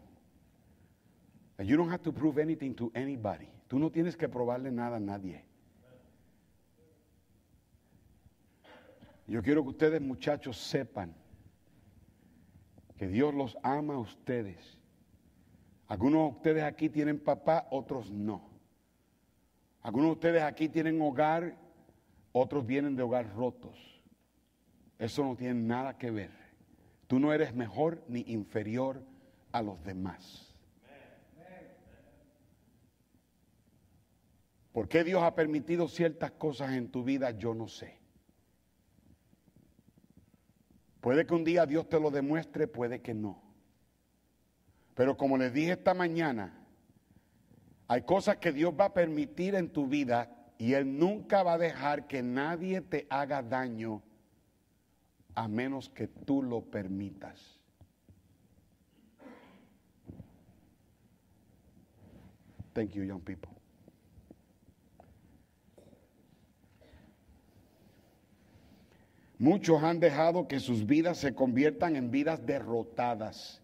that you don't have to prove anything to anybody. Tú no tienes que probarle nada a nadie. Yo quiero que ustedes muchachos sepan que Dios los ama a ustedes Algunos de ustedes aquí tienen papá, otros no. Algunos de ustedes aquí tienen hogar, otros vienen de hogar rotos. Eso no tiene nada que ver. Tú no eres mejor ni inferior a los demás. ¿Por qué Dios ha permitido ciertas cosas en tu vida? Yo no sé. Puede que un día Dios te lo demuestre, puede que no. Pero como les dije esta mañana, hay cosas que Dios va a permitir en tu vida y Él nunca va a dejar que nadie te haga daño a menos que tú lo permitas. Thank you, young people. Muchos han dejado que sus vidas se conviertan en vidas derrotadas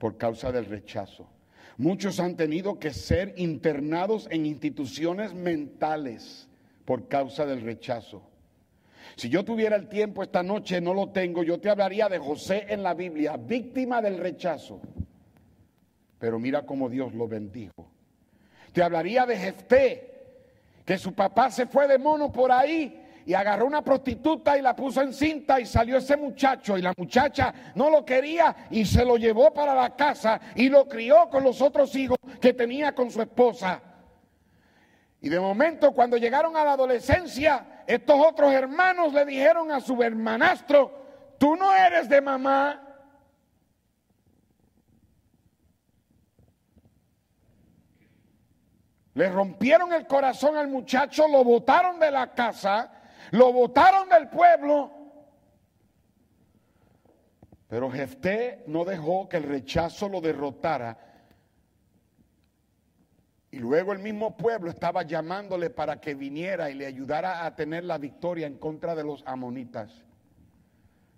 por causa del rechazo. Muchos han tenido que ser internados en instituciones mentales por causa del rechazo. Si yo tuviera el tiempo esta noche, no lo tengo, yo te hablaría de José en la Biblia, víctima del rechazo. Pero mira cómo Dios lo bendijo. Te hablaría de Jefté, que su papá se fue de mono por ahí y agarró una prostituta y la puso en cinta y salió ese muchacho y la muchacha no lo quería y se lo llevó para la casa y lo crió con los otros hijos que tenía con su esposa. Y de momento cuando llegaron a la adolescencia, estos otros hermanos le dijeron a su hermanastro, tú no eres de mamá. Le rompieron el corazón al muchacho, lo botaron de la casa lo votaron del pueblo. Pero Jefté no dejó que el rechazo lo derrotara. Y luego el mismo pueblo estaba llamándole para que viniera y le ayudara a tener la victoria en contra de los amonitas.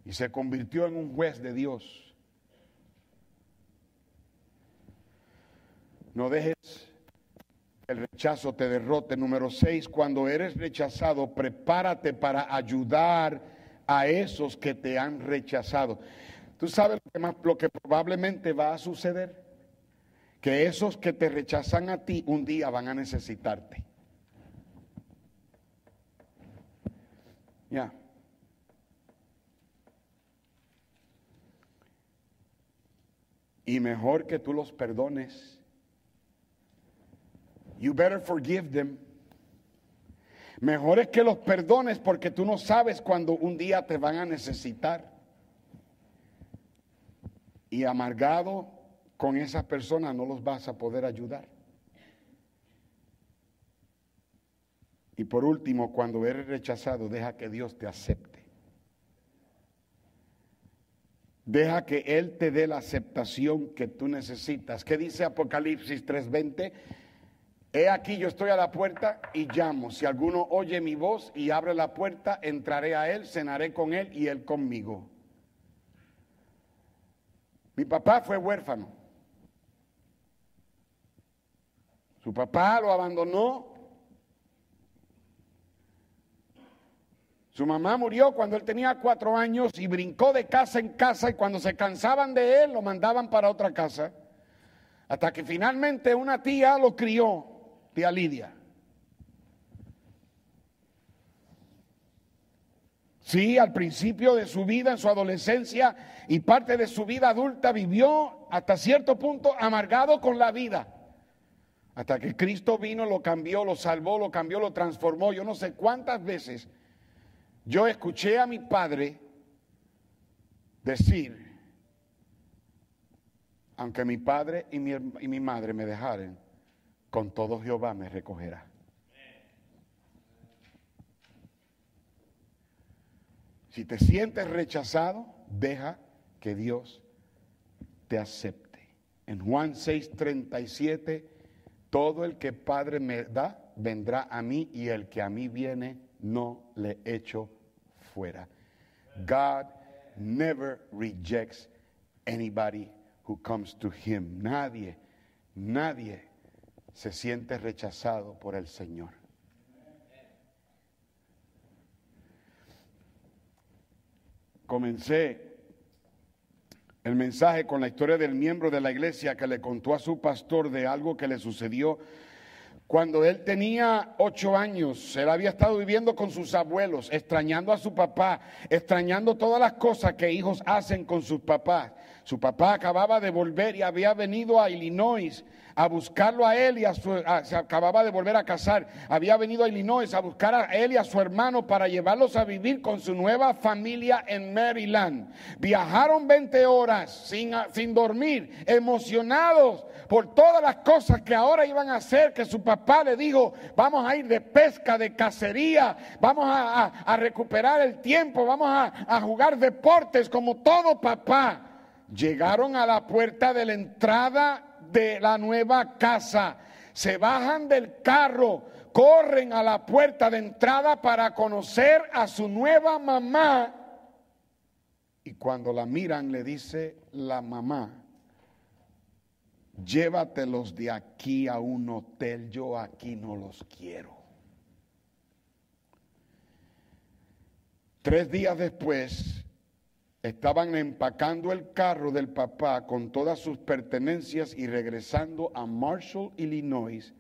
Y se convirtió en un juez de Dios. No dejes el rechazo te derrote. Número seis, cuando eres rechazado, prepárate para ayudar a esos que te han rechazado. ¿Tú sabes lo que, más, lo que probablemente va a suceder? Que esos que te rechazan a ti un día van a necesitarte. Ya. Y mejor que tú los perdones You better forgive them. Mejor es que los perdones porque tú no sabes cuando un día te van a necesitar. Y amargado con esas personas no los vas a poder ayudar. Y por último, cuando eres rechazado, deja que Dios te acepte. Deja que Él te dé la aceptación que tú necesitas. ¿Qué dice Apocalipsis 3:20? He aquí yo estoy a la puerta y llamo. Si alguno oye mi voz y abre la puerta, entraré a él, cenaré con él y él conmigo. Mi papá fue huérfano. Su papá lo abandonó. Su mamá murió cuando él tenía cuatro años y brincó de casa en casa y cuando se cansaban de él lo mandaban para otra casa. Hasta que finalmente una tía lo crió tía Lidia. Sí, al principio de su vida, en su adolescencia y parte de su vida adulta, vivió hasta cierto punto amargado con la vida. Hasta que Cristo vino, lo cambió, lo salvó, lo cambió, lo transformó. Yo no sé cuántas veces yo escuché a mi padre decir, aunque mi padre y mi, y mi madre me dejaren, con todo Jehová me recogerá. Si te sientes rechazado, deja que Dios te acepte. En Juan 6:37, todo el que Padre me da, vendrá a mí y el que a mí viene, no le echo fuera. God never rejects anybody who comes to him. Nadie, nadie se siente rechazado por el Señor. Comencé el mensaje con la historia del miembro de la iglesia que le contó a su pastor de algo que le sucedió cuando él tenía ocho años, él había estado viviendo con sus abuelos, extrañando a su papá, extrañando todas las cosas que hijos hacen con sus papás. Su papá acababa de volver y había venido a Illinois a buscarlo a él y a su, se acababa de volver a casar, había venido a Illinois a buscar a él y a su hermano para llevarlos a vivir con su nueva familia en Maryland. Viajaron 20 horas sin, sin dormir, emocionados por todas las cosas que ahora iban a hacer, que su papá le dijo, vamos a ir de pesca, de cacería, vamos a, recuperar el tiempo, vamos a, a jugar deportes como todo papá. Llegaron a la puerta de la entrada de la nueva casa. Se bajan del carro, corren a la puerta de entrada para conocer a su nueva mamá. Y cuando la miran le dice la mamá, llévatelos de aquí a un hotel, yo aquí no los quiero. Tres días después estaban empacando el carro del papá con todas sus pertenencias y regresando a Marshall, Illinois,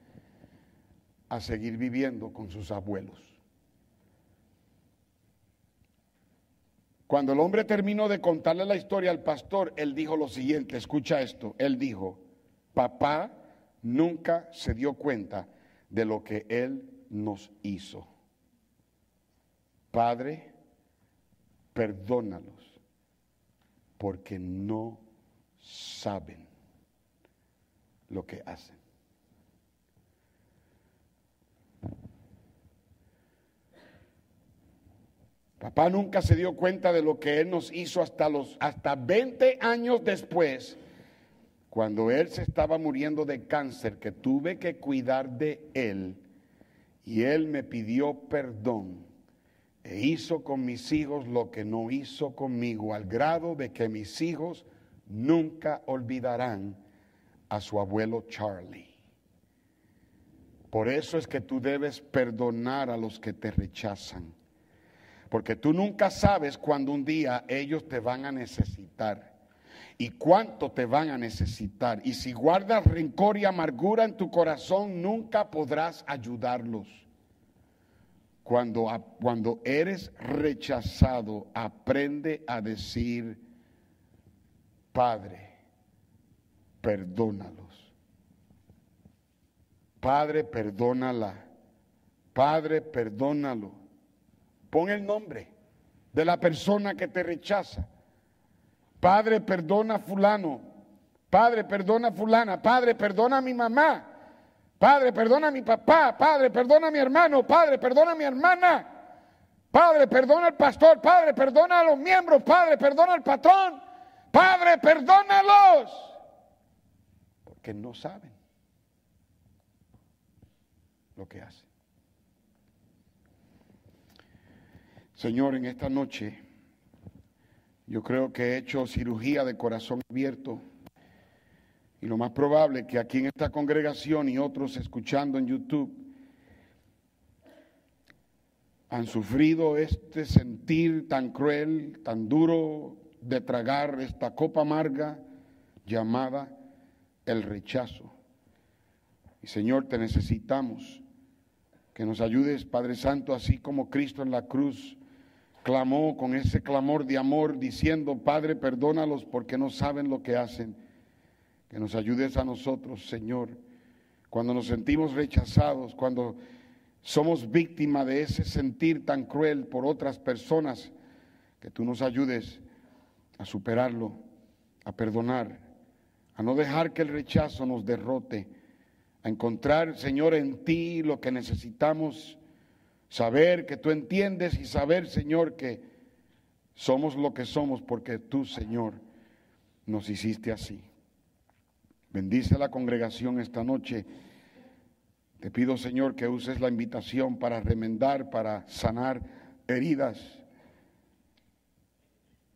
a seguir viviendo con sus abuelos. Cuando el hombre terminó de contarle la historia al pastor, él dijo lo siguiente, escucha esto, él dijo, Papá nunca se dio cuenta de lo que Él nos hizo. Padre, perdónalos porque no saben lo que hacen. Papá nunca se dio cuenta de lo que Él nos hizo hasta, los, hasta 20 años después cuando él se estaba muriendo de cáncer, que tuve que cuidar de él, y él me pidió perdón, e hizo con mis hijos lo que no hizo conmigo, al grado de que mis hijos nunca olvidarán a su abuelo Charlie. Por eso es que tú debes perdonar a los que te rechazan, porque tú nunca sabes cuando un día ellos te van a necesitar y cuánto te van a necesitar. Y si guardas rencor y amargura en tu corazón, nunca podrás ayudarlos. Cuando, cuando eres rechazado, aprende a decir, Padre, perdónalos. Padre, perdónala. Padre, perdónalo. Pon el nombre de la persona que te rechaza. Padre, perdona a fulano. Padre, perdona a fulana. Padre, perdona a mi mamá. Padre, perdona a mi papá. Padre, perdona a mi hermano. Padre, perdona a mi hermana. Padre, perdona al pastor. Padre, perdona a los miembros. Padre, perdona al patrón. Padre, perdónalos. Porque no saben lo que hacen. Señor, en esta noche yo creo que he hecho cirugía de corazón abierto. Y lo más probable es que aquí en esta congregación y otros escuchando en YouTube han sufrido este sentir tan cruel, tan duro de tragar esta copa amarga llamada el rechazo. Y Señor, te necesitamos que nos ayudes, Padre Santo, así como Cristo en la cruz clamó con ese clamor de amor diciendo, Padre, perdónalos porque no saben lo que hacen. Que nos ayudes a nosotros, Señor, cuando nos sentimos rechazados, cuando somos víctimas de ese sentir tan cruel por otras personas, que tú nos ayudes a superarlo, a perdonar, a no dejar que el rechazo nos derrote, a encontrar, Señor, en ti lo que necesitamos Saber que tú entiendes y saber, Señor, que somos lo que somos porque tú, Señor, nos hiciste así. Bendice a la congregación esta noche. Te pido, Señor, que uses la invitación para remendar, para sanar heridas,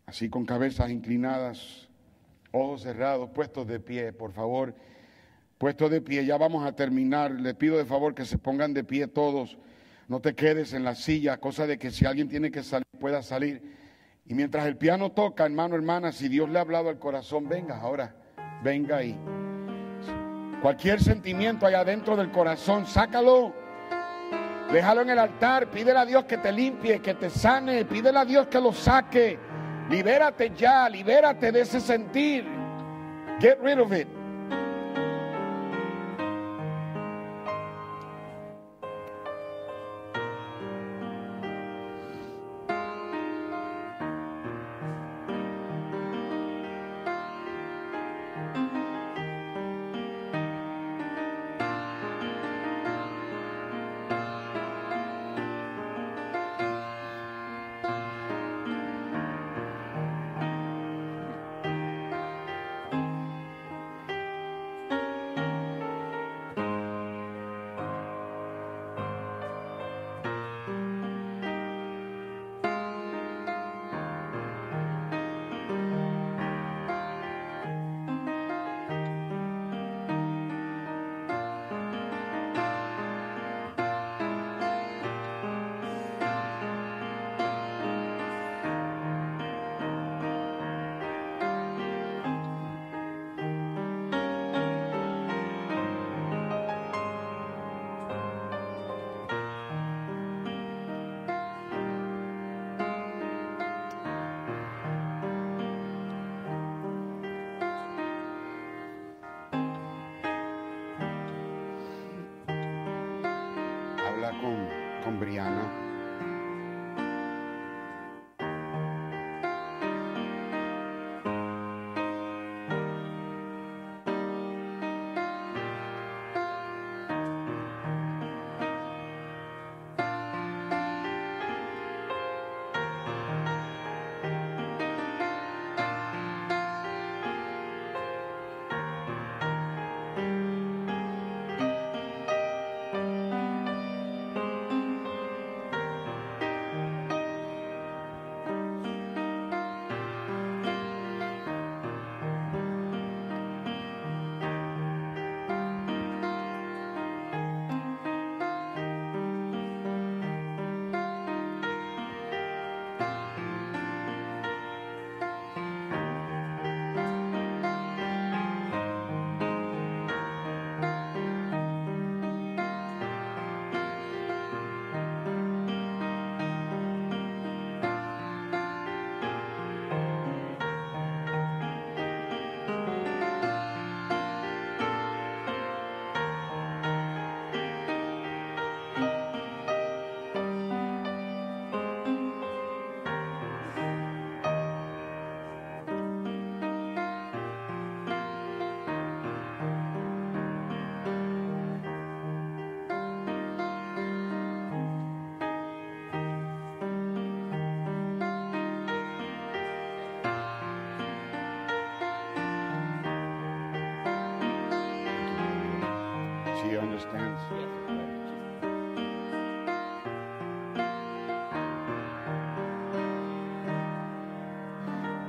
así con cabezas inclinadas, ojos cerrados, puestos de pie, por favor, puestos de pie. Ya vamos a terminar. Le pido de favor que se pongan de pie todos. No te quedes en la silla, cosa de que si alguien tiene que salir, pueda salir. Y mientras el piano toca, hermano, hermana, si Dios le ha hablado al corazón, venga ahora, venga ahí. Cualquier sentimiento allá dentro del corazón, sácalo. Déjalo en el altar, pídele a Dios que te limpie, que te sane, pídele a Dios que lo saque. Libérate ya, libérate de ese sentir. Get rid of it.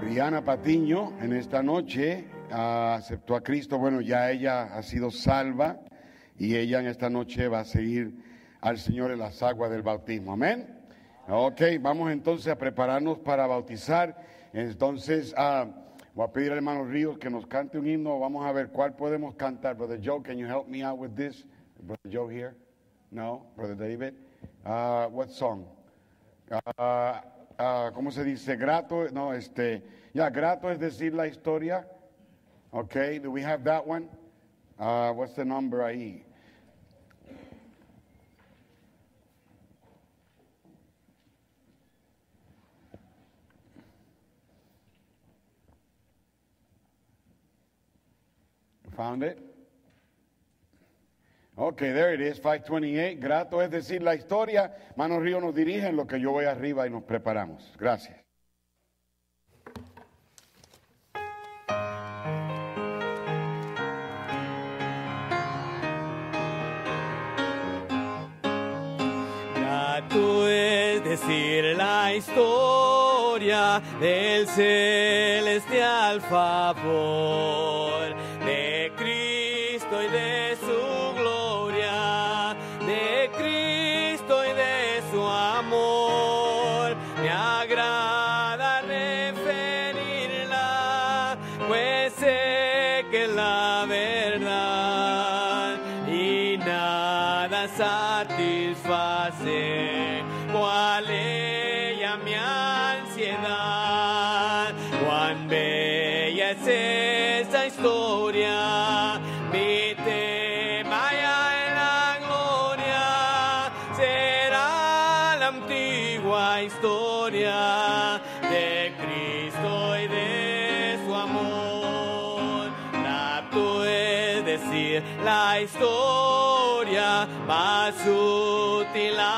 Briana Patiño en esta noche ah, aceptó a Cristo. Bueno, ya ella ha sido salva y ella en esta noche va a seguir al Señor en las aguas del bautismo. Amén. Ok, vamos entonces a prepararnos para bautizar. Entonces, ah, voy a pedir al hermano Ríos que nos cante un himno. Vamos a ver cuál podemos cantar. Brother Joe, can you help me out with this? Brother Joe here? No? Brother David? Uh, what song? Ah, ah, ¿Cómo se dice? Grato, no, este, ya, grato es decir la historia. Okay, do we have that one? Uh, what's the number ahí? Found it? Okay, there it is, 528. Grato es decir la historia. Manos Río nos dirige en lo que yo voy arriba y nos preparamos. Gracias. Grato es decir la historia del celestial favor திலா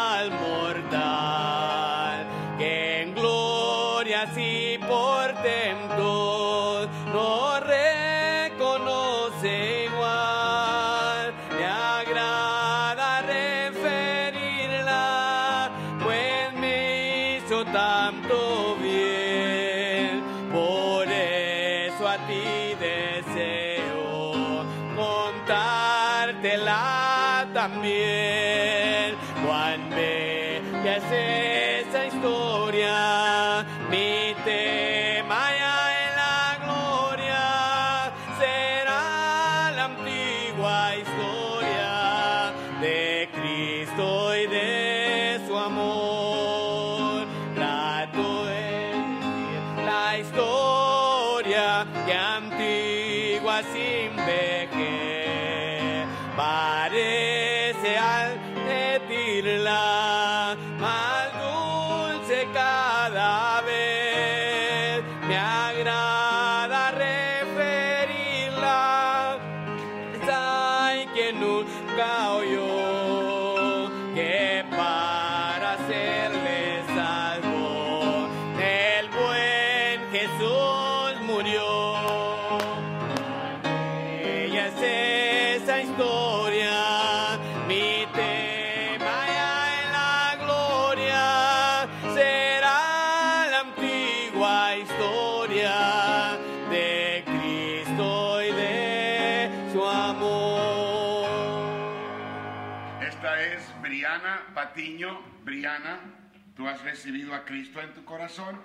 has recibido a Cristo en tu corazón.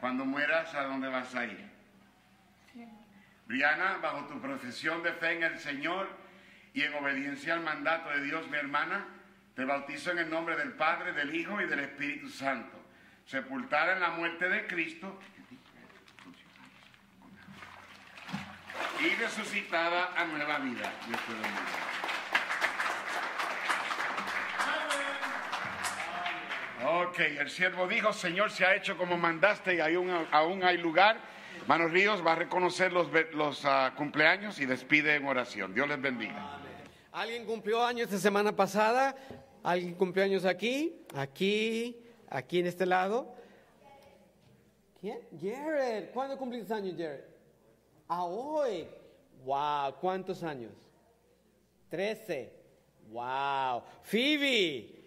Cuando mueras, ¿a dónde vas a ir? Briana, bajo tu profesión de fe en el Señor y en obediencia al mandato de Dios, mi hermana, te bautizo en el nombre del Padre, del Hijo y del Espíritu Santo. Sepultada en la muerte de Cristo y resucitada a nueva vida. Ok, el siervo dijo, Señor, se ha hecho como mandaste y aún, hay lugar. Manos Ríos va a reconocer los ah, cumpleaños y despide en oración. Dios les bendiga. ¿Alguien cumplió años esta semana pasada? ¿Alguien cumplió años aquí? Aquí, aquí en este lado. ¿Quién? Jared. ¿Cuándo cumpliste años, Jared? A hoy. Wow, ¿cuántos años? Trece. Wow. Phoebe.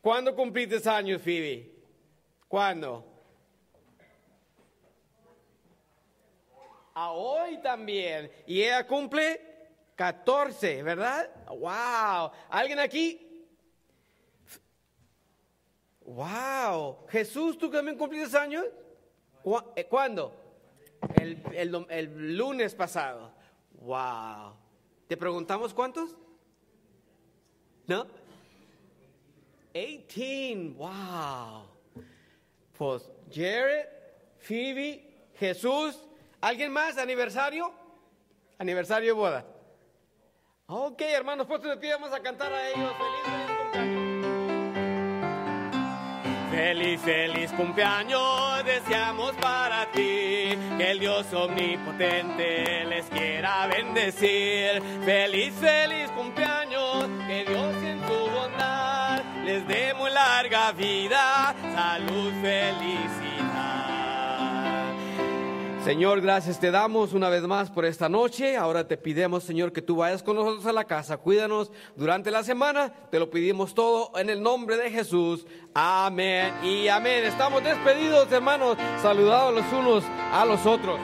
¿Cuándo cumpliste años, Phoebe? ¿Cuándo? A hoy también. Y ella cumple 14, ¿verdad? Wow. ¿Alguien aquí? Wow. Jesús, ¿tú también cumpliste años? ¿Cu- eh, ¿Cuándo? El, el el lunes pasado. Wow. ¿Te preguntamos cuántos? ¿No? 18. Wow. Pues Jared, Phoebe, Jesús. ¿Alguien más? ¿Aniversario? Aniversario de boda. Ok, hermanos, pues de pie vamos a cantar a ellos. Feliz, feliz cumpleaños. Feliz, feliz cumpleaños deseamos para ti, que el Dios omnipotente les quiera bendecir. Feliz, feliz cumpleaños, muy larga vida, salud, felicidad. Señor, gracias te damos una vez más por esta noche. Ahora te pidemos, Señor, que tú vayas con nosotros a la casa. Cuídanos durante la semana. Te lo pedimos todo en el nombre de Jesús. Amén y amén. Estamos despedidos, hermanos, saludados los unos a los otros.